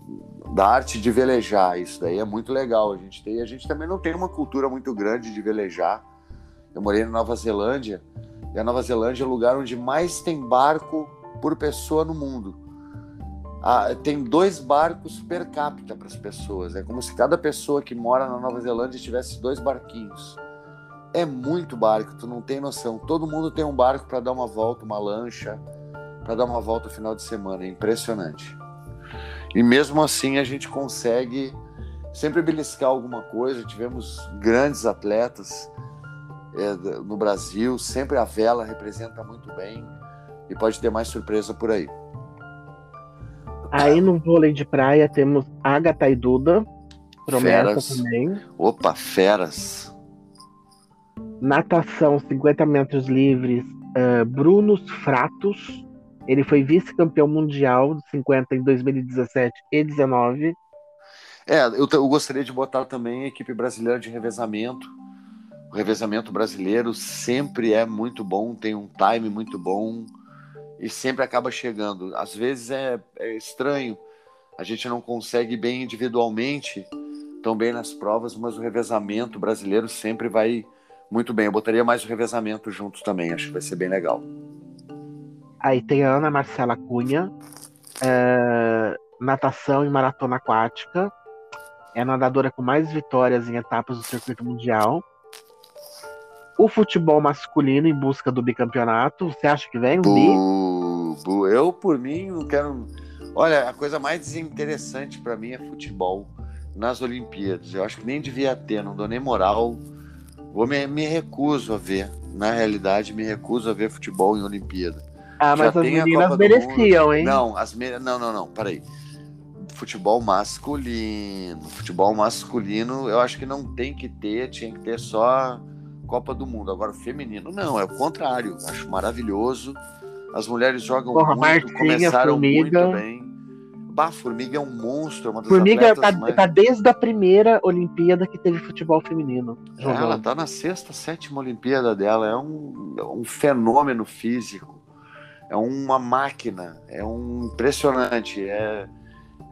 da arte de velejar. Isso daí é muito legal. A gente tem, a gente também não tem uma cultura muito grande de velejar. Eu morei na Nova Zelândia e a Nova Zelândia é o lugar onde mais tem barco por pessoa no mundo. Ah, tem dois barcos per capita para as pessoas. É como se cada pessoa que mora na Nova Zelândia tivesse dois barquinhos é muito barco, tu não tem noção. Todo mundo tem um barco para dar uma volta, uma lancha, para dar uma volta no final de semana. É impressionante. E mesmo assim a gente consegue sempre beliscar alguma coisa. Tivemos grandes atletas é, no Brasil, sempre a vela representa muito bem e pode ter mais surpresa por aí. Aí no vôlei de praia temos Agatha e Duda, promessa feras. também. Opa, feras. Natação 50 metros livres, uh, Brunos Fratos. Ele foi vice-campeão mundial de 50 em 2017 e 2019. É, eu, eu, gostaria de botar também a equipe brasileira de revezamento. O revezamento brasileiro sempre é muito bom, tem um time muito bom e sempre acaba chegando. Às vezes é, é estranho, a gente não consegue bem individualmente, tão bem nas provas, mas o revezamento brasileiro sempre vai muito bem, eu botaria mais o revezamento juntos também, acho que vai ser bem legal. Aí tem a Ana Marcela Cunha, é, natação e maratona aquática. É a nadadora com mais vitórias em etapas do circuito mundial. O futebol masculino em busca do bicampeonato. Você acha que vem um bu, bu. Eu, por mim, não quero. Olha, a coisa mais interessante para mim é futebol nas Olimpíadas. Eu acho que nem devia ter, não dou nem moral. Vou me, me recuso a ver. Na realidade, me recuso a ver futebol em Olimpíada. Ah, mas Já as meninas mereciam, hein? Não, as me... não, não, não, peraí. Futebol masculino. Futebol masculino, eu acho que não tem que ter, tinha que ter só Copa do Mundo. Agora, feminino, não, é o contrário. Acho maravilhoso. As mulheres jogam Porra, muito, Martinha, começaram Formiga. muito bem. Bah, Formiga é um monstro, é uma das Formiga tá, mais... tá, desde a primeira Olimpíada que teve futebol feminino. Ela tá na sexta, sétima Olimpíada dela. É um, é um fenômeno físico. É uma máquina. É um impressionante. É,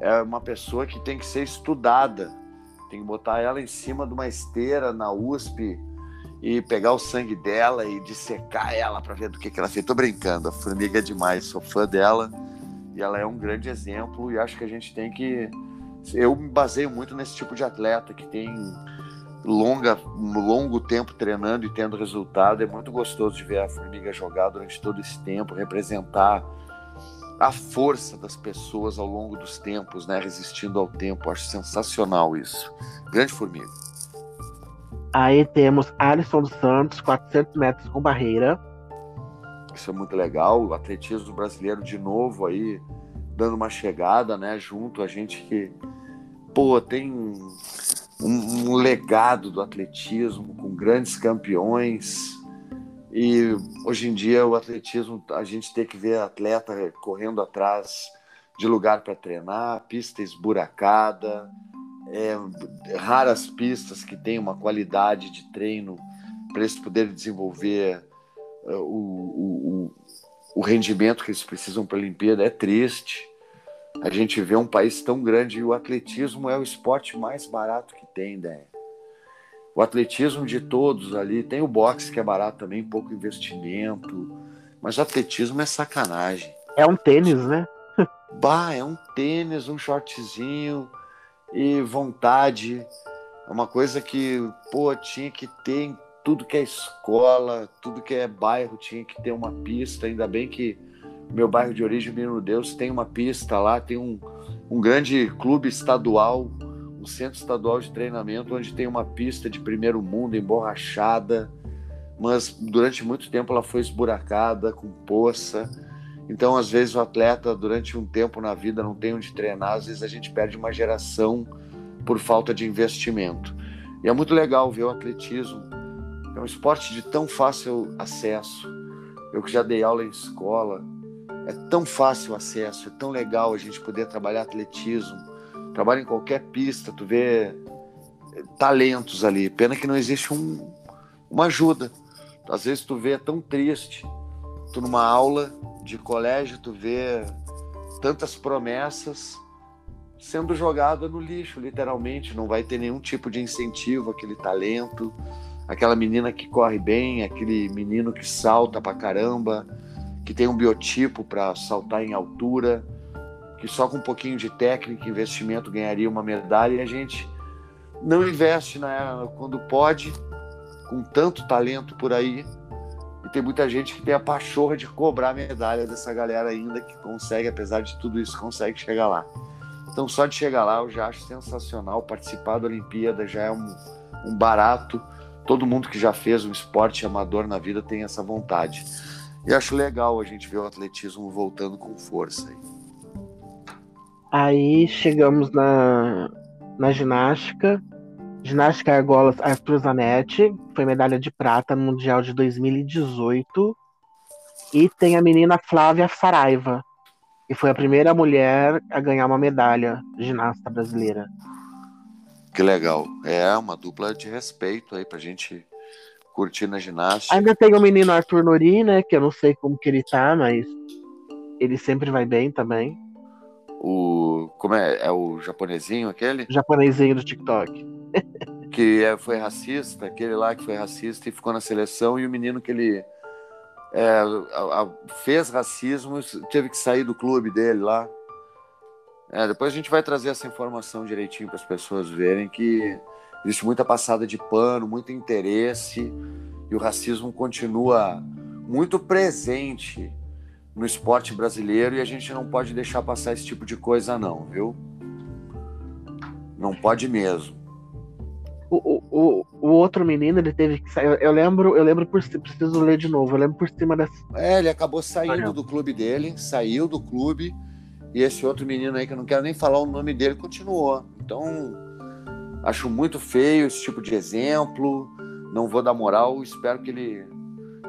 é uma pessoa que tem que ser estudada. Tem que botar ela em cima de uma esteira na USP e pegar o sangue dela e dissecar ela para ver do que, que ela fez. Tô brincando, a formiga é demais, sou fã dela e ela é um grande exemplo e acho que a gente tem que. Eu me baseio muito nesse tipo de atleta que tem longa, longo tempo treinando e tendo resultado. É muito gostoso de ver a formiga jogar durante todo esse tempo, representar a força das pessoas ao longo dos tempos, né? Resistindo ao tempo. Acho sensacional isso. Grande formiga. Aí temos Alisson dos Santos, 400 metros com barreira. Isso é muito legal. O atletismo brasileiro de novo aí dando uma chegada, né? Junto a gente que pô tem um, um legado do atletismo com grandes campeões. E hoje em dia o atletismo a gente tem que ver atleta correndo atrás de lugar para treinar, pista esburacada é, raras pistas que têm uma qualidade de treino para eles poderem desenvolver uh, o, o, o, rendimento que eles precisam para a Olimpíada é triste. A gente vê um país tão grande e o atletismo é o esporte mais barato que tem, né? O atletismo de todos ali, tem o boxe que é barato também, pouco investimento, mas o atletismo é sacanagem. É um tênis, né? bah, é um tênis, um shortzinho, e vontade. É uma coisa que, pô, tinha que ter em tudo que é escola, tudo que é bairro, tinha que ter uma pista. Ainda bem que meu bairro de origem, Menino Deus, tem uma pista lá, tem um, um grande clube estadual, um centro estadual de treinamento, onde tem uma pista de primeiro mundo, emborrachada, mas durante muito tempo ela foi esburacada, com poça. Então, às vezes, o atleta, durante um tempo na vida, não tem onde treinar, às vezes a gente perde uma geração por falta de investimento. E é muito legal ver o atletismo. É um esporte de tão fácil acesso. Eu que já dei aula em escola, é tão fácil o acesso, é tão legal a gente poder trabalhar atletismo. Trabalha em qualquer pista, tu vê eh, talentos ali. Pena que não existe um, uma ajuda. Às vezes tu vê é tão triste. Tu numa aula de colégio, tu vê tantas promessas sendo jogada no lixo, literalmente. Não vai ter nenhum tipo de incentivo aquele talento, aquela menina que corre bem, aquele menino que salta pra caramba, que tem um biotipo para saltar em altura, que só com um pouquinho de técnica e investimento ganharia uma medalha e a gente não investe na quando pode, com tanto talento por aí, tem muita gente que tem a pachorra de cobrar medalha dessa galera ainda que consegue, apesar de tudo isso, consegue chegar lá. Então, só de chegar lá eu já acho sensacional. Participar da Olimpíada já é um, um barato. Todo mundo que já fez um esporte amador na vida tem essa vontade. E acho legal a gente ver o atletismo voltando com força. Aí, aí chegamos na, na ginástica. Ginástica argolas Arthur Zanetti, foi medalha de prata no Mundial de 2018. E tem a menina Flávia Saraiva, que foi a primeira mulher a ganhar uma medalha ginasta brasileira. Que legal. É uma dupla de respeito aí pra gente curtir na ginástica. Ainda tem o menino Arthur Nori, né? Que eu não sei como que ele tá, mas ele sempre vai bem também. O. Como é? É o japonesinho aquele? Japonesinho do TikTok que é, foi racista, aquele lá que foi racista e ficou na seleção, e o menino que ele é, a, a, fez racismo teve que sair do clube dele lá. É, depois a gente vai trazer essa informação direitinho para as pessoas verem que existe muita passada de pano, muito interesse e o racismo continua muito presente no esporte brasileiro e a gente não pode deixar passar esse tipo de coisa, não, viu? Não pode mesmo. O, o, o outro menino, ele teve que sair. Eu lembro, eu lembro por preciso ler de novo, eu lembro por cima dessa. É, ele acabou saindo do clube dele, saiu do clube, e esse outro menino aí, que eu não quero nem falar o nome dele, continuou. Então, acho muito feio esse tipo de exemplo. Não vou dar moral, espero que ele,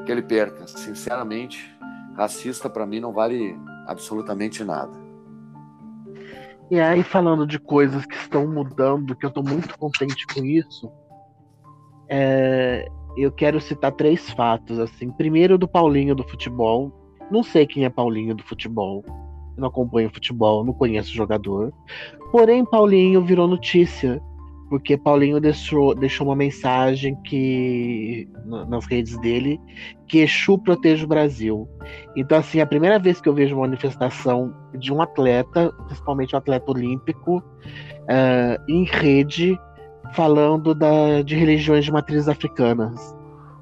que ele perca. Sinceramente, racista para mim não vale absolutamente nada. E aí, falando de coisas que estão mudando, que eu estou muito contente com isso, é, eu quero citar três fatos. assim. Primeiro, do Paulinho do futebol. Não sei quem é Paulinho do futebol. Não acompanho futebol, não conheço jogador. Porém, Paulinho virou notícia porque Paulinho deixou, deixou uma mensagem que nas redes dele que Exu protege o Brasil. Então, assim, é a primeira vez que eu vejo uma manifestação de um atleta, principalmente um atleta olímpico, uh, em rede, falando da, de religiões de matrizes africanas.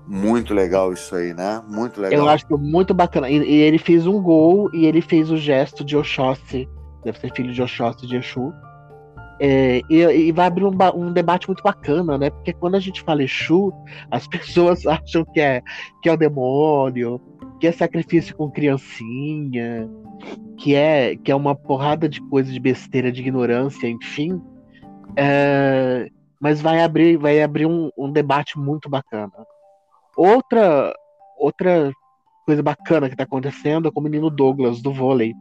Muito legal isso aí, né? Muito legal. Eu acho muito bacana. E, e ele fez um gol e ele fez o gesto de Oxóssi, deve ser filho de Oxóssi de Exu é, e, e, vai abrir um, um, debate muito bacana, né? Porque quando a gente fala Exu, as pessoas acham que é, que é o demônio, que é sacrifício com criancinha, que é, que é uma porrada de coisa de besteira, de ignorância, enfim. É, mas vai abrir, vai abrir um, um debate muito bacana. Outra, outra coisa bacana que está acontecendo é com o menino Douglas, do vôlei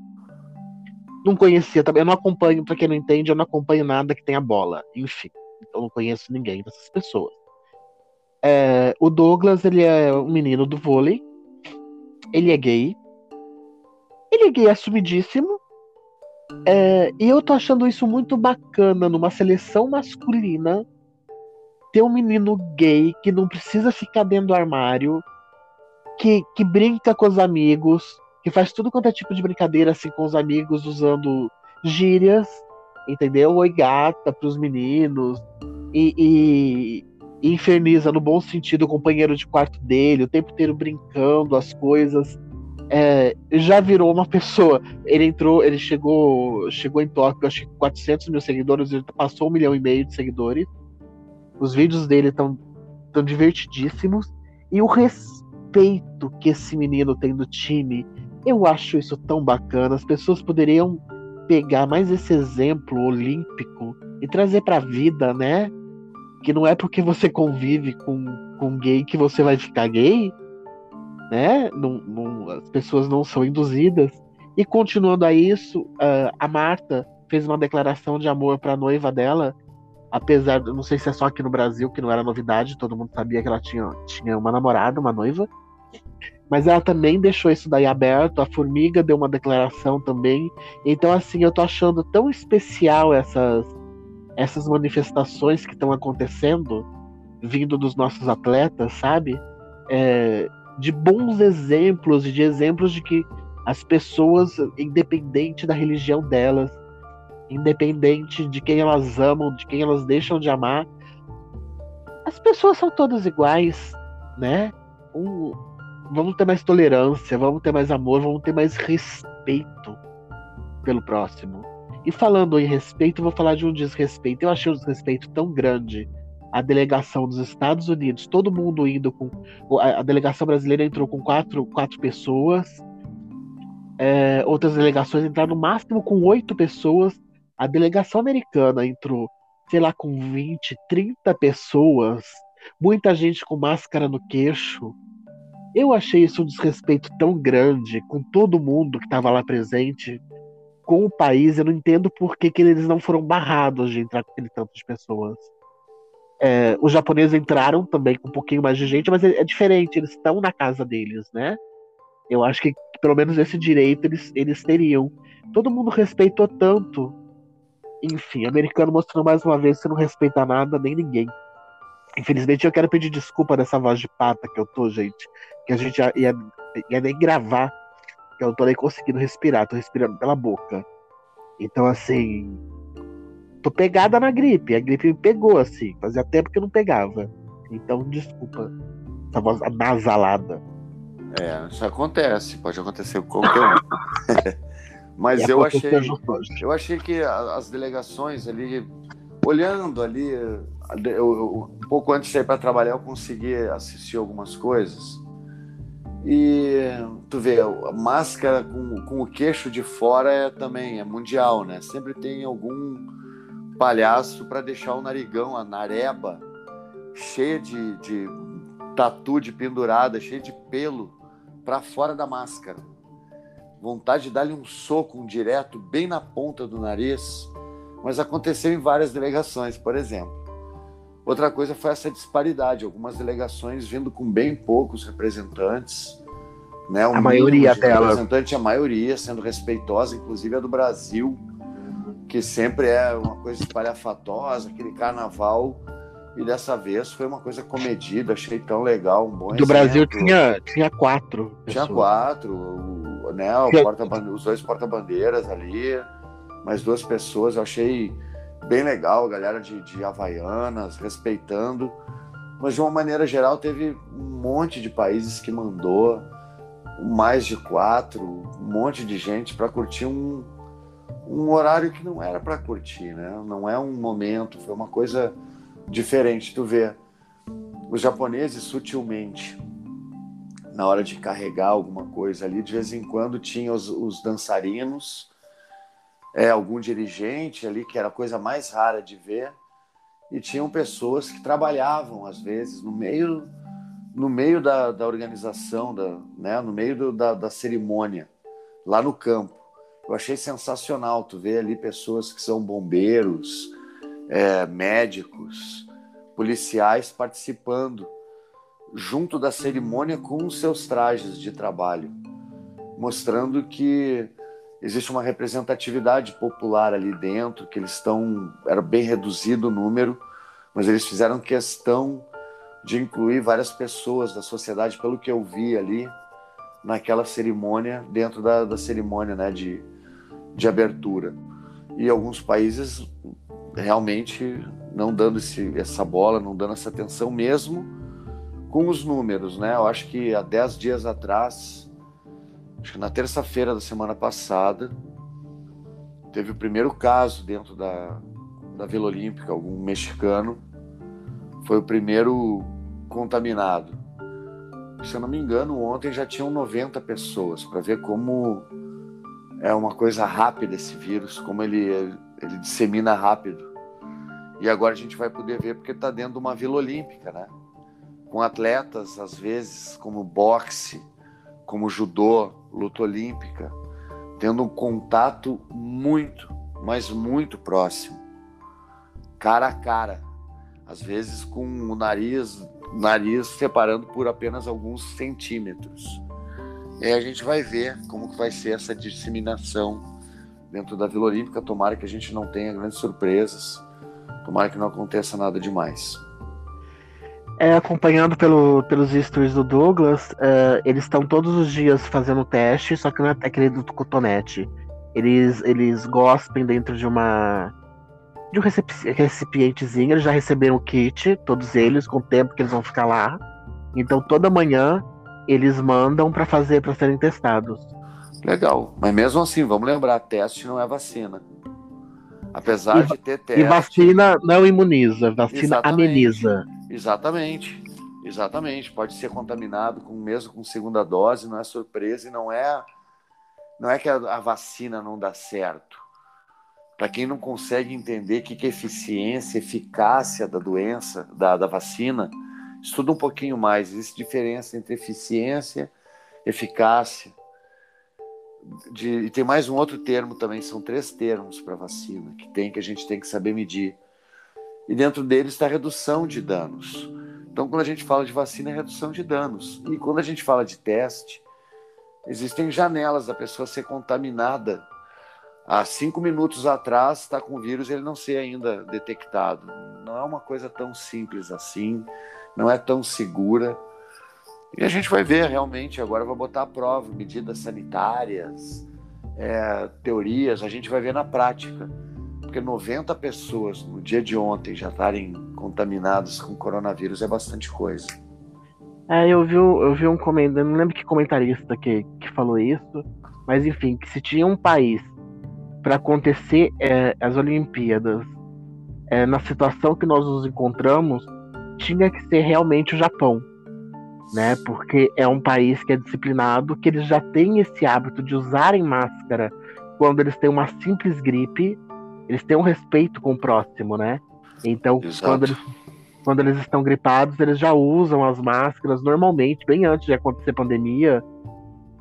não conhecia também. Eu não acompanho, para quem não entende, eu não acompanho nada que tenha bola. Enfim, eu não conheço ninguém dessas pessoas. É, o Douglas, ele é um menino do vôlei. Ele é gay. Ele é gay assumidíssimo. É, e eu tô achando isso muito bacana numa seleção masculina ter um menino gay que não precisa ficar dentro do armário, que, que brinca com os amigos, que faz tudo quanto é tipo de brincadeira assim com os amigos usando gírias, entendeu? Oi gata pros meninos e, e, e, inferniza no bom sentido o companheiro de quarto dele, o tempo inteiro brincando as coisas. É, já virou uma pessoa. Ele entrou, ele chegou, chegou em Tóquio, acho que 400 mil seguidores, ele passou um milhão e meio de seguidores. Os vídeos dele estão tão divertidíssimos e o respeito que esse menino tem do time eu acho isso tão bacana. As pessoas poderiam pegar mais esse exemplo olímpico e trazer para a vida, né? Que não é porque você convive com, com gay que você vai ficar gay, né? Não, não, as pessoas não são induzidas. E continuando a isso, uh, a Marta fez uma declaração de amor para a noiva dela, apesar, não sei se é só aqui no Brasil que não era novidade, todo mundo sabia que ela tinha, tinha uma namorada, uma noiva. Mas ela também deixou isso daí aberto. A Formiga deu uma declaração também. Então, assim, eu tô achando tão especial essas, essas manifestações que estão acontecendo, vindo dos nossos atletas, sabe? É, de bons exemplos de exemplos de que as pessoas, independente da religião delas, independente de quem elas amam, de quem elas deixam de amar, as pessoas são todas iguais, né? Um, vamos ter mais tolerância, vamos ter mais amor, vamos ter mais respeito pelo próximo. E falando em respeito, vou falar de um desrespeito. Eu achei um desrespeito tão grande. A delegação dos Estados Unidos, todo mundo indo com. A delegação brasileira entrou com quatro, quatro pessoas. É, outras delegações entraram no máximo com oito pessoas. A delegação americana entrou, sei lá, com 20, 30 pessoas. Muita gente com máscara no queixo. Eu achei isso um desrespeito tão grande com todo mundo que estava lá presente, com o país. Eu não entendo por que, que eles não foram barrados de entrar com aquele tanto de pessoas. É, os japoneses entraram também com um pouquinho mais de gente, mas é, é diferente, eles estão na casa deles, né? Eu acho que, pelo menos esse direito eles, eles teriam. Todo mundo respeitou tanto. Enfim, americano mostrando mais uma vez que não respeita nada nem ninguém. Infelizmente, eu quero pedir desculpa dessa voz de pata que eu tô, gente. Que a gente ia, ia, ia nem gravar. Que eu não tô nem conseguindo respirar, tô respirando pela boca. Então, assim. Tô pegada na gripe. A gripe me pegou, assim. Fazia tempo que eu não pegava. Então, desculpa. Essa voz anasalada. É, isso acontece, pode acontecer com qualquer um. Mas eu achei, eu achei que as delegações ali, olhando ali, eu, um pouco antes de sair para trabalhar, eu consegui assistir algumas coisas. E tu vê, a máscara com, com o queixo de fora é, também é mundial, né? Sempre tem algum palhaço para deixar o narigão, a nareba, cheia de, de tatu de pendurada, cheia de pelo, para fora da máscara. Vontade de dar-lhe um soco um direto bem na ponta do nariz, mas aconteceu em várias delegações, por exemplo. Outra coisa foi essa disparidade, algumas delegações vindo com bem poucos representantes, né? Um a maioria de delas. Representante, a maioria, sendo respeitosa, inclusive a do Brasil, que sempre é uma coisa espalhafatosa, aquele carnaval. E dessa vez foi uma coisa comedida, achei tão legal, um bom Do exemplo. Brasil tinha, tinha quatro. Tinha pessoas. quatro, o, né, o porta os dois porta-bandeiras ali, mais duas pessoas, eu achei bem legal, galera de, de Havaianas, respeitando. Mas de uma maneira geral, teve um monte de países que mandou mais de quatro, um monte de gente para curtir um, um horário que não era para curtir, né? Não é um momento, foi uma coisa diferente. Tu vê, os japoneses sutilmente, na hora de carregar alguma coisa ali, de vez em quando tinha os, os dançarinos é, algum dirigente ali, que era a coisa mais rara de ver, e tinham pessoas que trabalhavam, às vezes, no meio, no meio da, da organização, da, né, no meio do, da, da cerimônia, lá no campo. Eu achei sensacional tu ver ali pessoas que são bombeiros, é, médicos, policiais participando junto da cerimônia com os seus trajes de trabalho, mostrando que existe uma representatividade popular ali dentro, que eles estão. Era bem reduzido o número, mas eles fizeram questão de incluir várias pessoas da sociedade, pelo que eu vi ali naquela cerimônia, dentro da, da cerimônia né, de, de abertura. E alguns países realmente não dando esse, essa bola, não dando essa atenção mesmo com os números, né? Eu acho que há 10 dias atrás acho que na terça-feira da semana passada, teve o primeiro caso dentro da, da Vila Olímpica, algum mexicano, foi o primeiro contaminado. Se eu não me engano, ontem já tinham 90 pessoas, para ver como é uma coisa rápida esse vírus, como ele, ele dissemina rápido. E agora a gente vai poder ver porque está dentro de uma Vila Olímpica, né? Com atletas, às vezes, como boxe, como judô, luta olímpica, tendo um contato muito, mas muito próximo, cara a cara, às vezes com o nariz, nariz separando por apenas alguns centímetros. E a gente vai ver como que vai ser essa disseminação dentro da Vila Olímpica. Tomara que a gente não tenha grandes surpresas. Tomara que não aconteça nada demais. É, acompanhando pelo, pelos stories do Douglas, uh, eles estão todos os dias fazendo teste, só que não é aquele do cotonete. Eles, eles gospem dentro de uma. de um recipientezinho, eles já receberam o kit, todos eles, com o tempo que eles vão ficar lá. Então toda manhã eles mandam para fazer, para serem testados. Legal, mas mesmo assim, vamos lembrar, teste não é vacina. Apesar e, de ter teste. E vacina não imuniza, vacina Exatamente. ameniza. Exatamente. Exatamente. Pode ser contaminado com mesmo com segunda dose, não é surpresa e não é não é que a, a vacina não dá certo. Para quem não consegue entender o que, que é eficiência, eficácia da doença, da, da vacina, estuda um pouquinho mais. Existe diferença entre eficiência, eficácia. De, e tem mais um outro termo também, são três termos para vacina que tem que a gente tem que saber medir e dentro dele está redução de danos. Então, quando a gente fala de vacina, é redução de danos. E quando a gente fala de teste, existem janelas da pessoa ser contaminada. Há cinco minutos atrás está com o vírus ele não ser ainda detectado. Não é uma coisa tão simples assim, não é tão segura. E a gente vai ver realmente, agora vou botar à prova medidas sanitárias, é, teorias, a gente vai ver na prática porque 90 pessoas no dia de ontem já estarem contaminadas com coronavírus é bastante coisa. É, eu vi, eu vi um comentário, não lembro que comentarista que, que falou isso, mas enfim, que se tinha um país para acontecer é, as Olimpíadas é, na situação que nós nos encontramos, tinha que ser realmente o Japão, né? Porque é um país que é disciplinado, que eles já têm esse hábito de usarem máscara quando eles têm uma simples gripe, eles têm um respeito com o próximo, né? Então, quando eles, quando eles estão gripados, eles já usam as máscaras normalmente, bem antes de acontecer pandemia,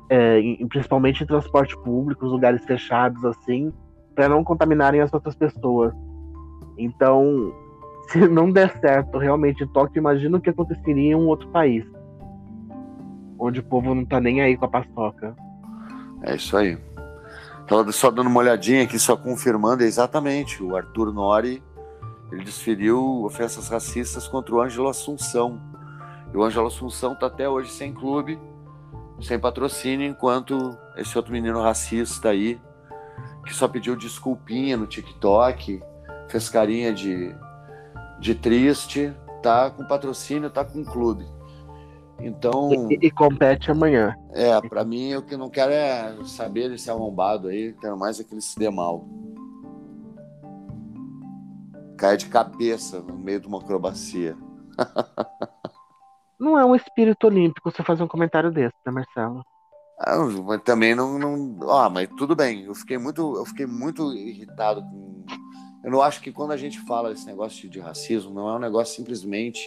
é, em, principalmente em transporte público, lugares fechados assim, para não contaminarem as outras pessoas. Então, se não der certo realmente em Tóquio, imagina o que aconteceria em um outro país. Onde o povo não tá nem aí com a paçoca. É isso aí. Só dando uma olhadinha aqui, só confirmando, é exatamente. O Arthur Nori, ele desferiu ofensas racistas contra o Ângelo Assunção. E o Ângelo Assunção tá até hoje sem clube, sem patrocínio, enquanto esse outro menino racista aí, que só pediu desculpinha no TikTok, fez carinha de, de triste, tá com patrocínio, tá com clube. Então. E, e compete amanhã. É, para mim o que não quero é saber desse arrombado aí, quero mais é que ele se dê mal. Cai de cabeça no meio de uma acrobacia. não é um espírito olímpico você fazer um comentário desse, né, Marcelo? Ah, mas também não, não. Ah, mas tudo bem. Eu fiquei muito, eu fiquei muito irritado com. Eu não acho que quando a gente fala desse negócio de racismo, não é um negócio simplesmente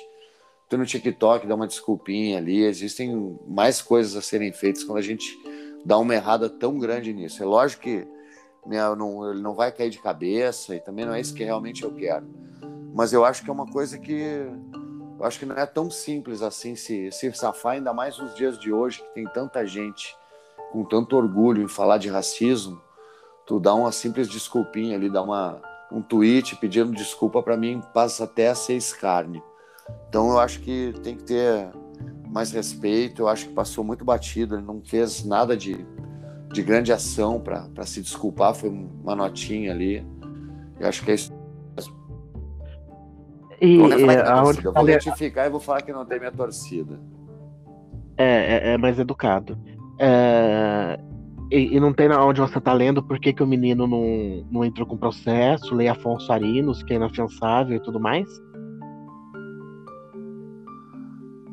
tu no TikTok dá uma desculpinha ali. Existem mais coisas a serem feitas quando a gente dá uma errada tão grande nisso. É lógico que né, não, ele não vai cair de cabeça e também não é isso que realmente eu quero. Mas eu acho que é uma coisa que eu acho que não é tão simples assim se, se safar, ainda mais nos dias de hoje que tem tanta gente com tanto orgulho em falar de racismo, tu dá uma simples desculpinha ali, dá uma, um tweet pedindo desculpa para mim, passa até a ser escárnio. Então eu acho que tem que ter mais respeito, eu acho que passou muito batido, ele não fez nada de, de grande ação para se desculpar, foi uma notinha ali. Eu acho que é isso. E, eu, eu vou retificar e vou falar que não tem minha torcida. É, é, é mais educado. É, e, e, não tem onde você tá lendo por que, que o menino não, não entrou com processo, lei Afonso Arinos, que é inafiançável e tudo mais?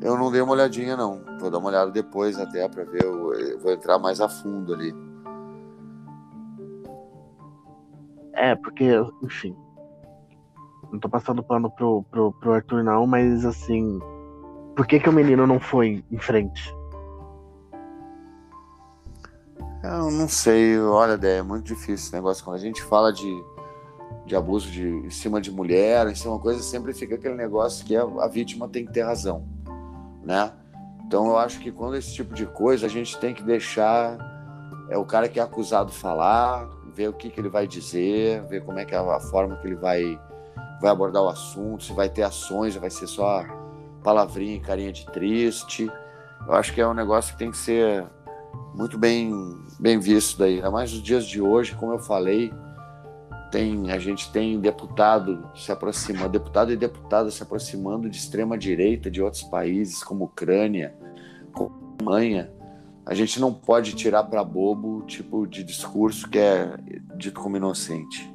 Eu não dei uma olhadinha, não. Vou dar uma olhada depois até para ver. Eu vou entrar mais a fundo ali. É, porque, enfim. Não tô passando pano pro, pro, pro Arthur, não, mas assim. Por que, que o menino não foi em frente? Eu não sei, olha, é muito difícil esse negócio. Quando a gente fala de, de abuso de, em cima de mulher, em cima de uma coisa, sempre fica aquele negócio que a, a vítima tem que ter razão, né? Então eu acho que quando esse tipo de coisa, a gente tem que deixar é o cara que é acusado falar, ver o que, que ele vai dizer, ver como é que é a forma que ele vai, vai abordar o assunto, se vai ter ações, vai ser só palavrinha, carinha de triste. Eu acho que é um negócio que tem que ser muito bem, bem visto daí. Ainda mais nos dias de hoje, como eu falei, tem, a gente tem deputado se aproximando, deputado e deputada se aproximando de extrema direita de outros países, como Ucrânia, como Alemanha. A gente não pode tirar para bobo o tipo de discurso que é dito como inocente.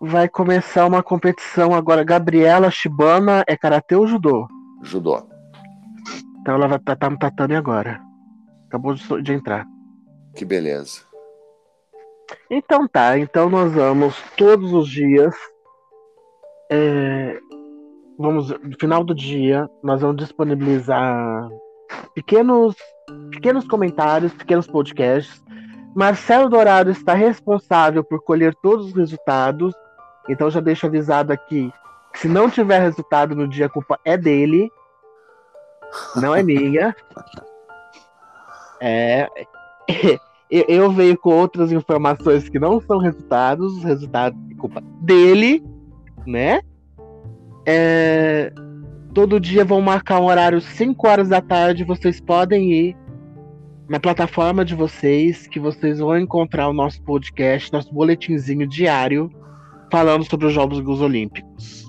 Vai começar uma competição agora. Gabriela Shibana é karatê ou judô? Judô. Então ela vai estar no tatame agora. Acabou de entrar. Que beleza. Então tá, então nós vamos todos os dias. É, vamos, no final do dia, nós vamos disponibilizar pequenos, pequenos comentários, pequenos podcasts. Marcelo Dourado está responsável por colher todos os resultados. Então já deixo avisado aqui. Se não tiver resultado no dia, a culpa é dele. Não é minha. É. Eu venho com outras informações que não são resultados, os resultados de culpa dele, né? É, todo dia vão marcar um horário 5 horas da tarde. Vocês podem ir na plataforma de vocês, que vocês vão encontrar o nosso podcast, nosso boletinzinho diário, falando sobre os Jogos Olímpicos.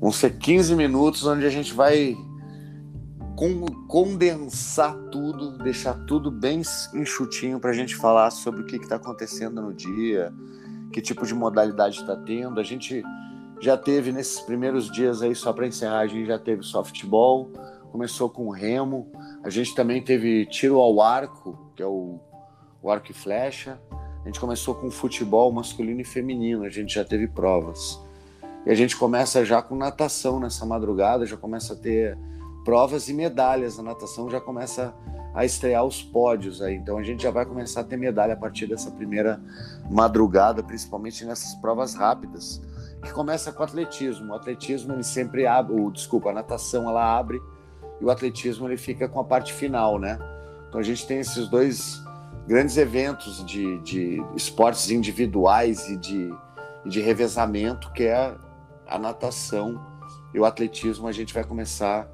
Vão ser 15 minutos onde a gente vai condensar tudo, deixar tudo bem enxutinho para a gente falar sobre o que está acontecendo no dia, que tipo de modalidade está tendo. A gente já teve nesses primeiros dias aí, só para encerrar, a gente já teve softball, começou com remo, a gente também teve tiro ao arco, que é o, o arco e flecha. A gente começou com futebol masculino e feminino, a gente já teve provas. E a gente começa já com natação nessa madrugada, já começa a ter provas e medalhas. A natação já começa a estrear os pódios aí. Então a gente já vai começar a ter medalha a partir dessa primeira madrugada, principalmente nessas provas rápidas, que começa com o atletismo. O atletismo ele sempre abre, o, desculpa, a natação ela abre e o atletismo ele fica com a parte final, né? Então a gente tem esses dois grandes eventos de, de esportes individuais e de, de revezamento, que é a natação e o atletismo. A gente vai começar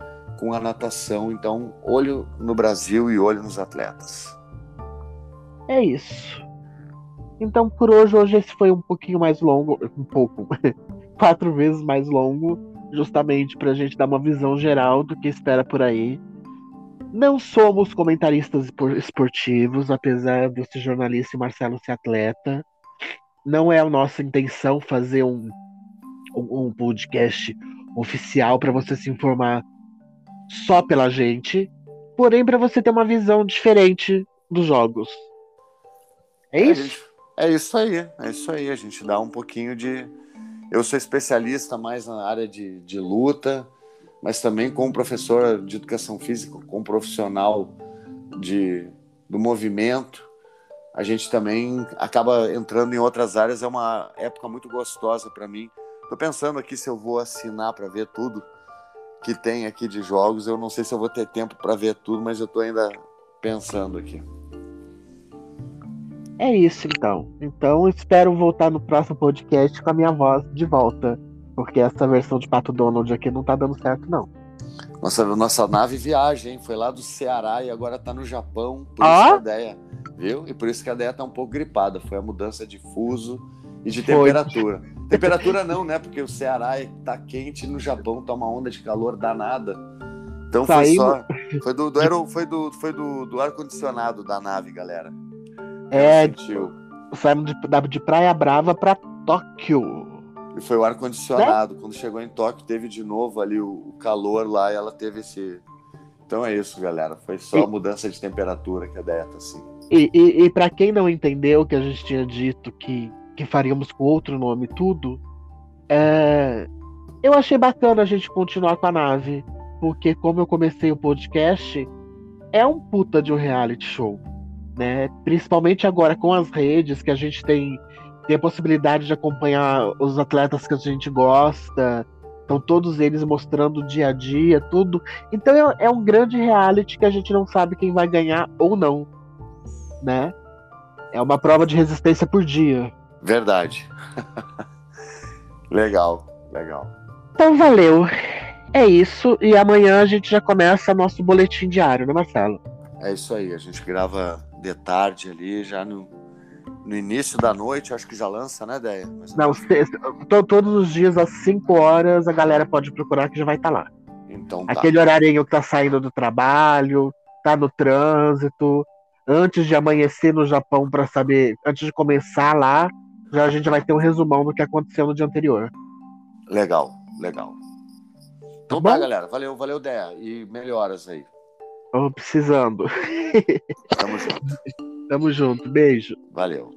com a natação, então olho no Brasil e olho nos atletas. É isso. Então por hoje, hoje esse foi um pouquinho mais longo, um pouco, quatro vezes mais longo, justamente para a gente dar uma visão geral do que espera por aí. Não somos comentaristas esportivos, apesar de ser jornalista e Marcelo ser atleta. Não é a nossa intenção fazer um, um, um podcast oficial para você se informar só pela gente, porém para você ter uma visão diferente dos jogos. É, é isso? É isso aí, é isso aí. A gente dá um pouquinho de. Eu sou especialista mais na área de, de luta, mas também como professor de educação física, como profissional de, do movimento, a gente também acaba entrando em outras áreas. É uma época muito gostosa para mim. Estou pensando aqui se eu vou assinar para ver tudo que tem aqui de jogos. Eu não sei se eu vou ter tempo para ver tudo, mas eu estou ainda pensando aqui. É isso então. Então espero voltar no próximo podcast com a minha voz de volta. Porque essa versão de Pato Donald aqui não tá dando certo, não. Nossa, nossa nave viaja, hein? Foi lá do Ceará e agora tá no Japão. Por ah? isso que a ideia, viu? E por isso que a ideia tá um pouco gripada. Foi a mudança de fuso e de Foi. temperatura. Temperatura não, né? Porque o Ceará tá quente no Japão tá uma onda de calor danada. Então foi só. Foi do, do, aero, foi do, foi do, do ar-condicionado da nave, galera. É, saímos de, de Praia Brava para Tóquio. E foi o ar-condicionado. É? Quando chegou em Tóquio, teve de novo ali o, o, calor lá e ela teve esse. Então é isso, galera. Foi só e... mudança de temperatura que a tá assim. E, e, e para quem não entendeu que a gente tinha dito que, que faríamos com outro nome tudo, é... eu achei bacana a gente continuar com a nave. Porque como eu comecei o podcast, é um puta de um reality show né? Principalmente agora com as redes que a gente tem, tem a possibilidade de acompanhar os atletas que a gente gosta, então todos eles mostrando o dia a dia, tudo. Então é, é um grande reality que a gente não sabe quem vai ganhar ou não, né? É uma prova de resistência por dia. Verdade. legal, legal. Então valeu. É isso. E amanhã a gente já começa nosso boletim diário, né, Marcelo? É isso aí. A gente grava de tarde ali, já no, no início da noite, acho que já lança, né, Deia? Não, se, todos os dias às 5 horas a galera pode procurar que já vai estar tá lá. Então tá. Aquele horarinho que tá saindo do trabalho, tá no trânsito, antes de amanhecer no Japão para saber, antes de começar lá, já a gente vai ter um resumão do que aconteceu no dia anterior. Legal, legal. Então tá, tá galera. Valeu, valeu, Deia. E melhoras aí. Tô precisando. Tamo junto. Tamo junto. Beijo. Valeu.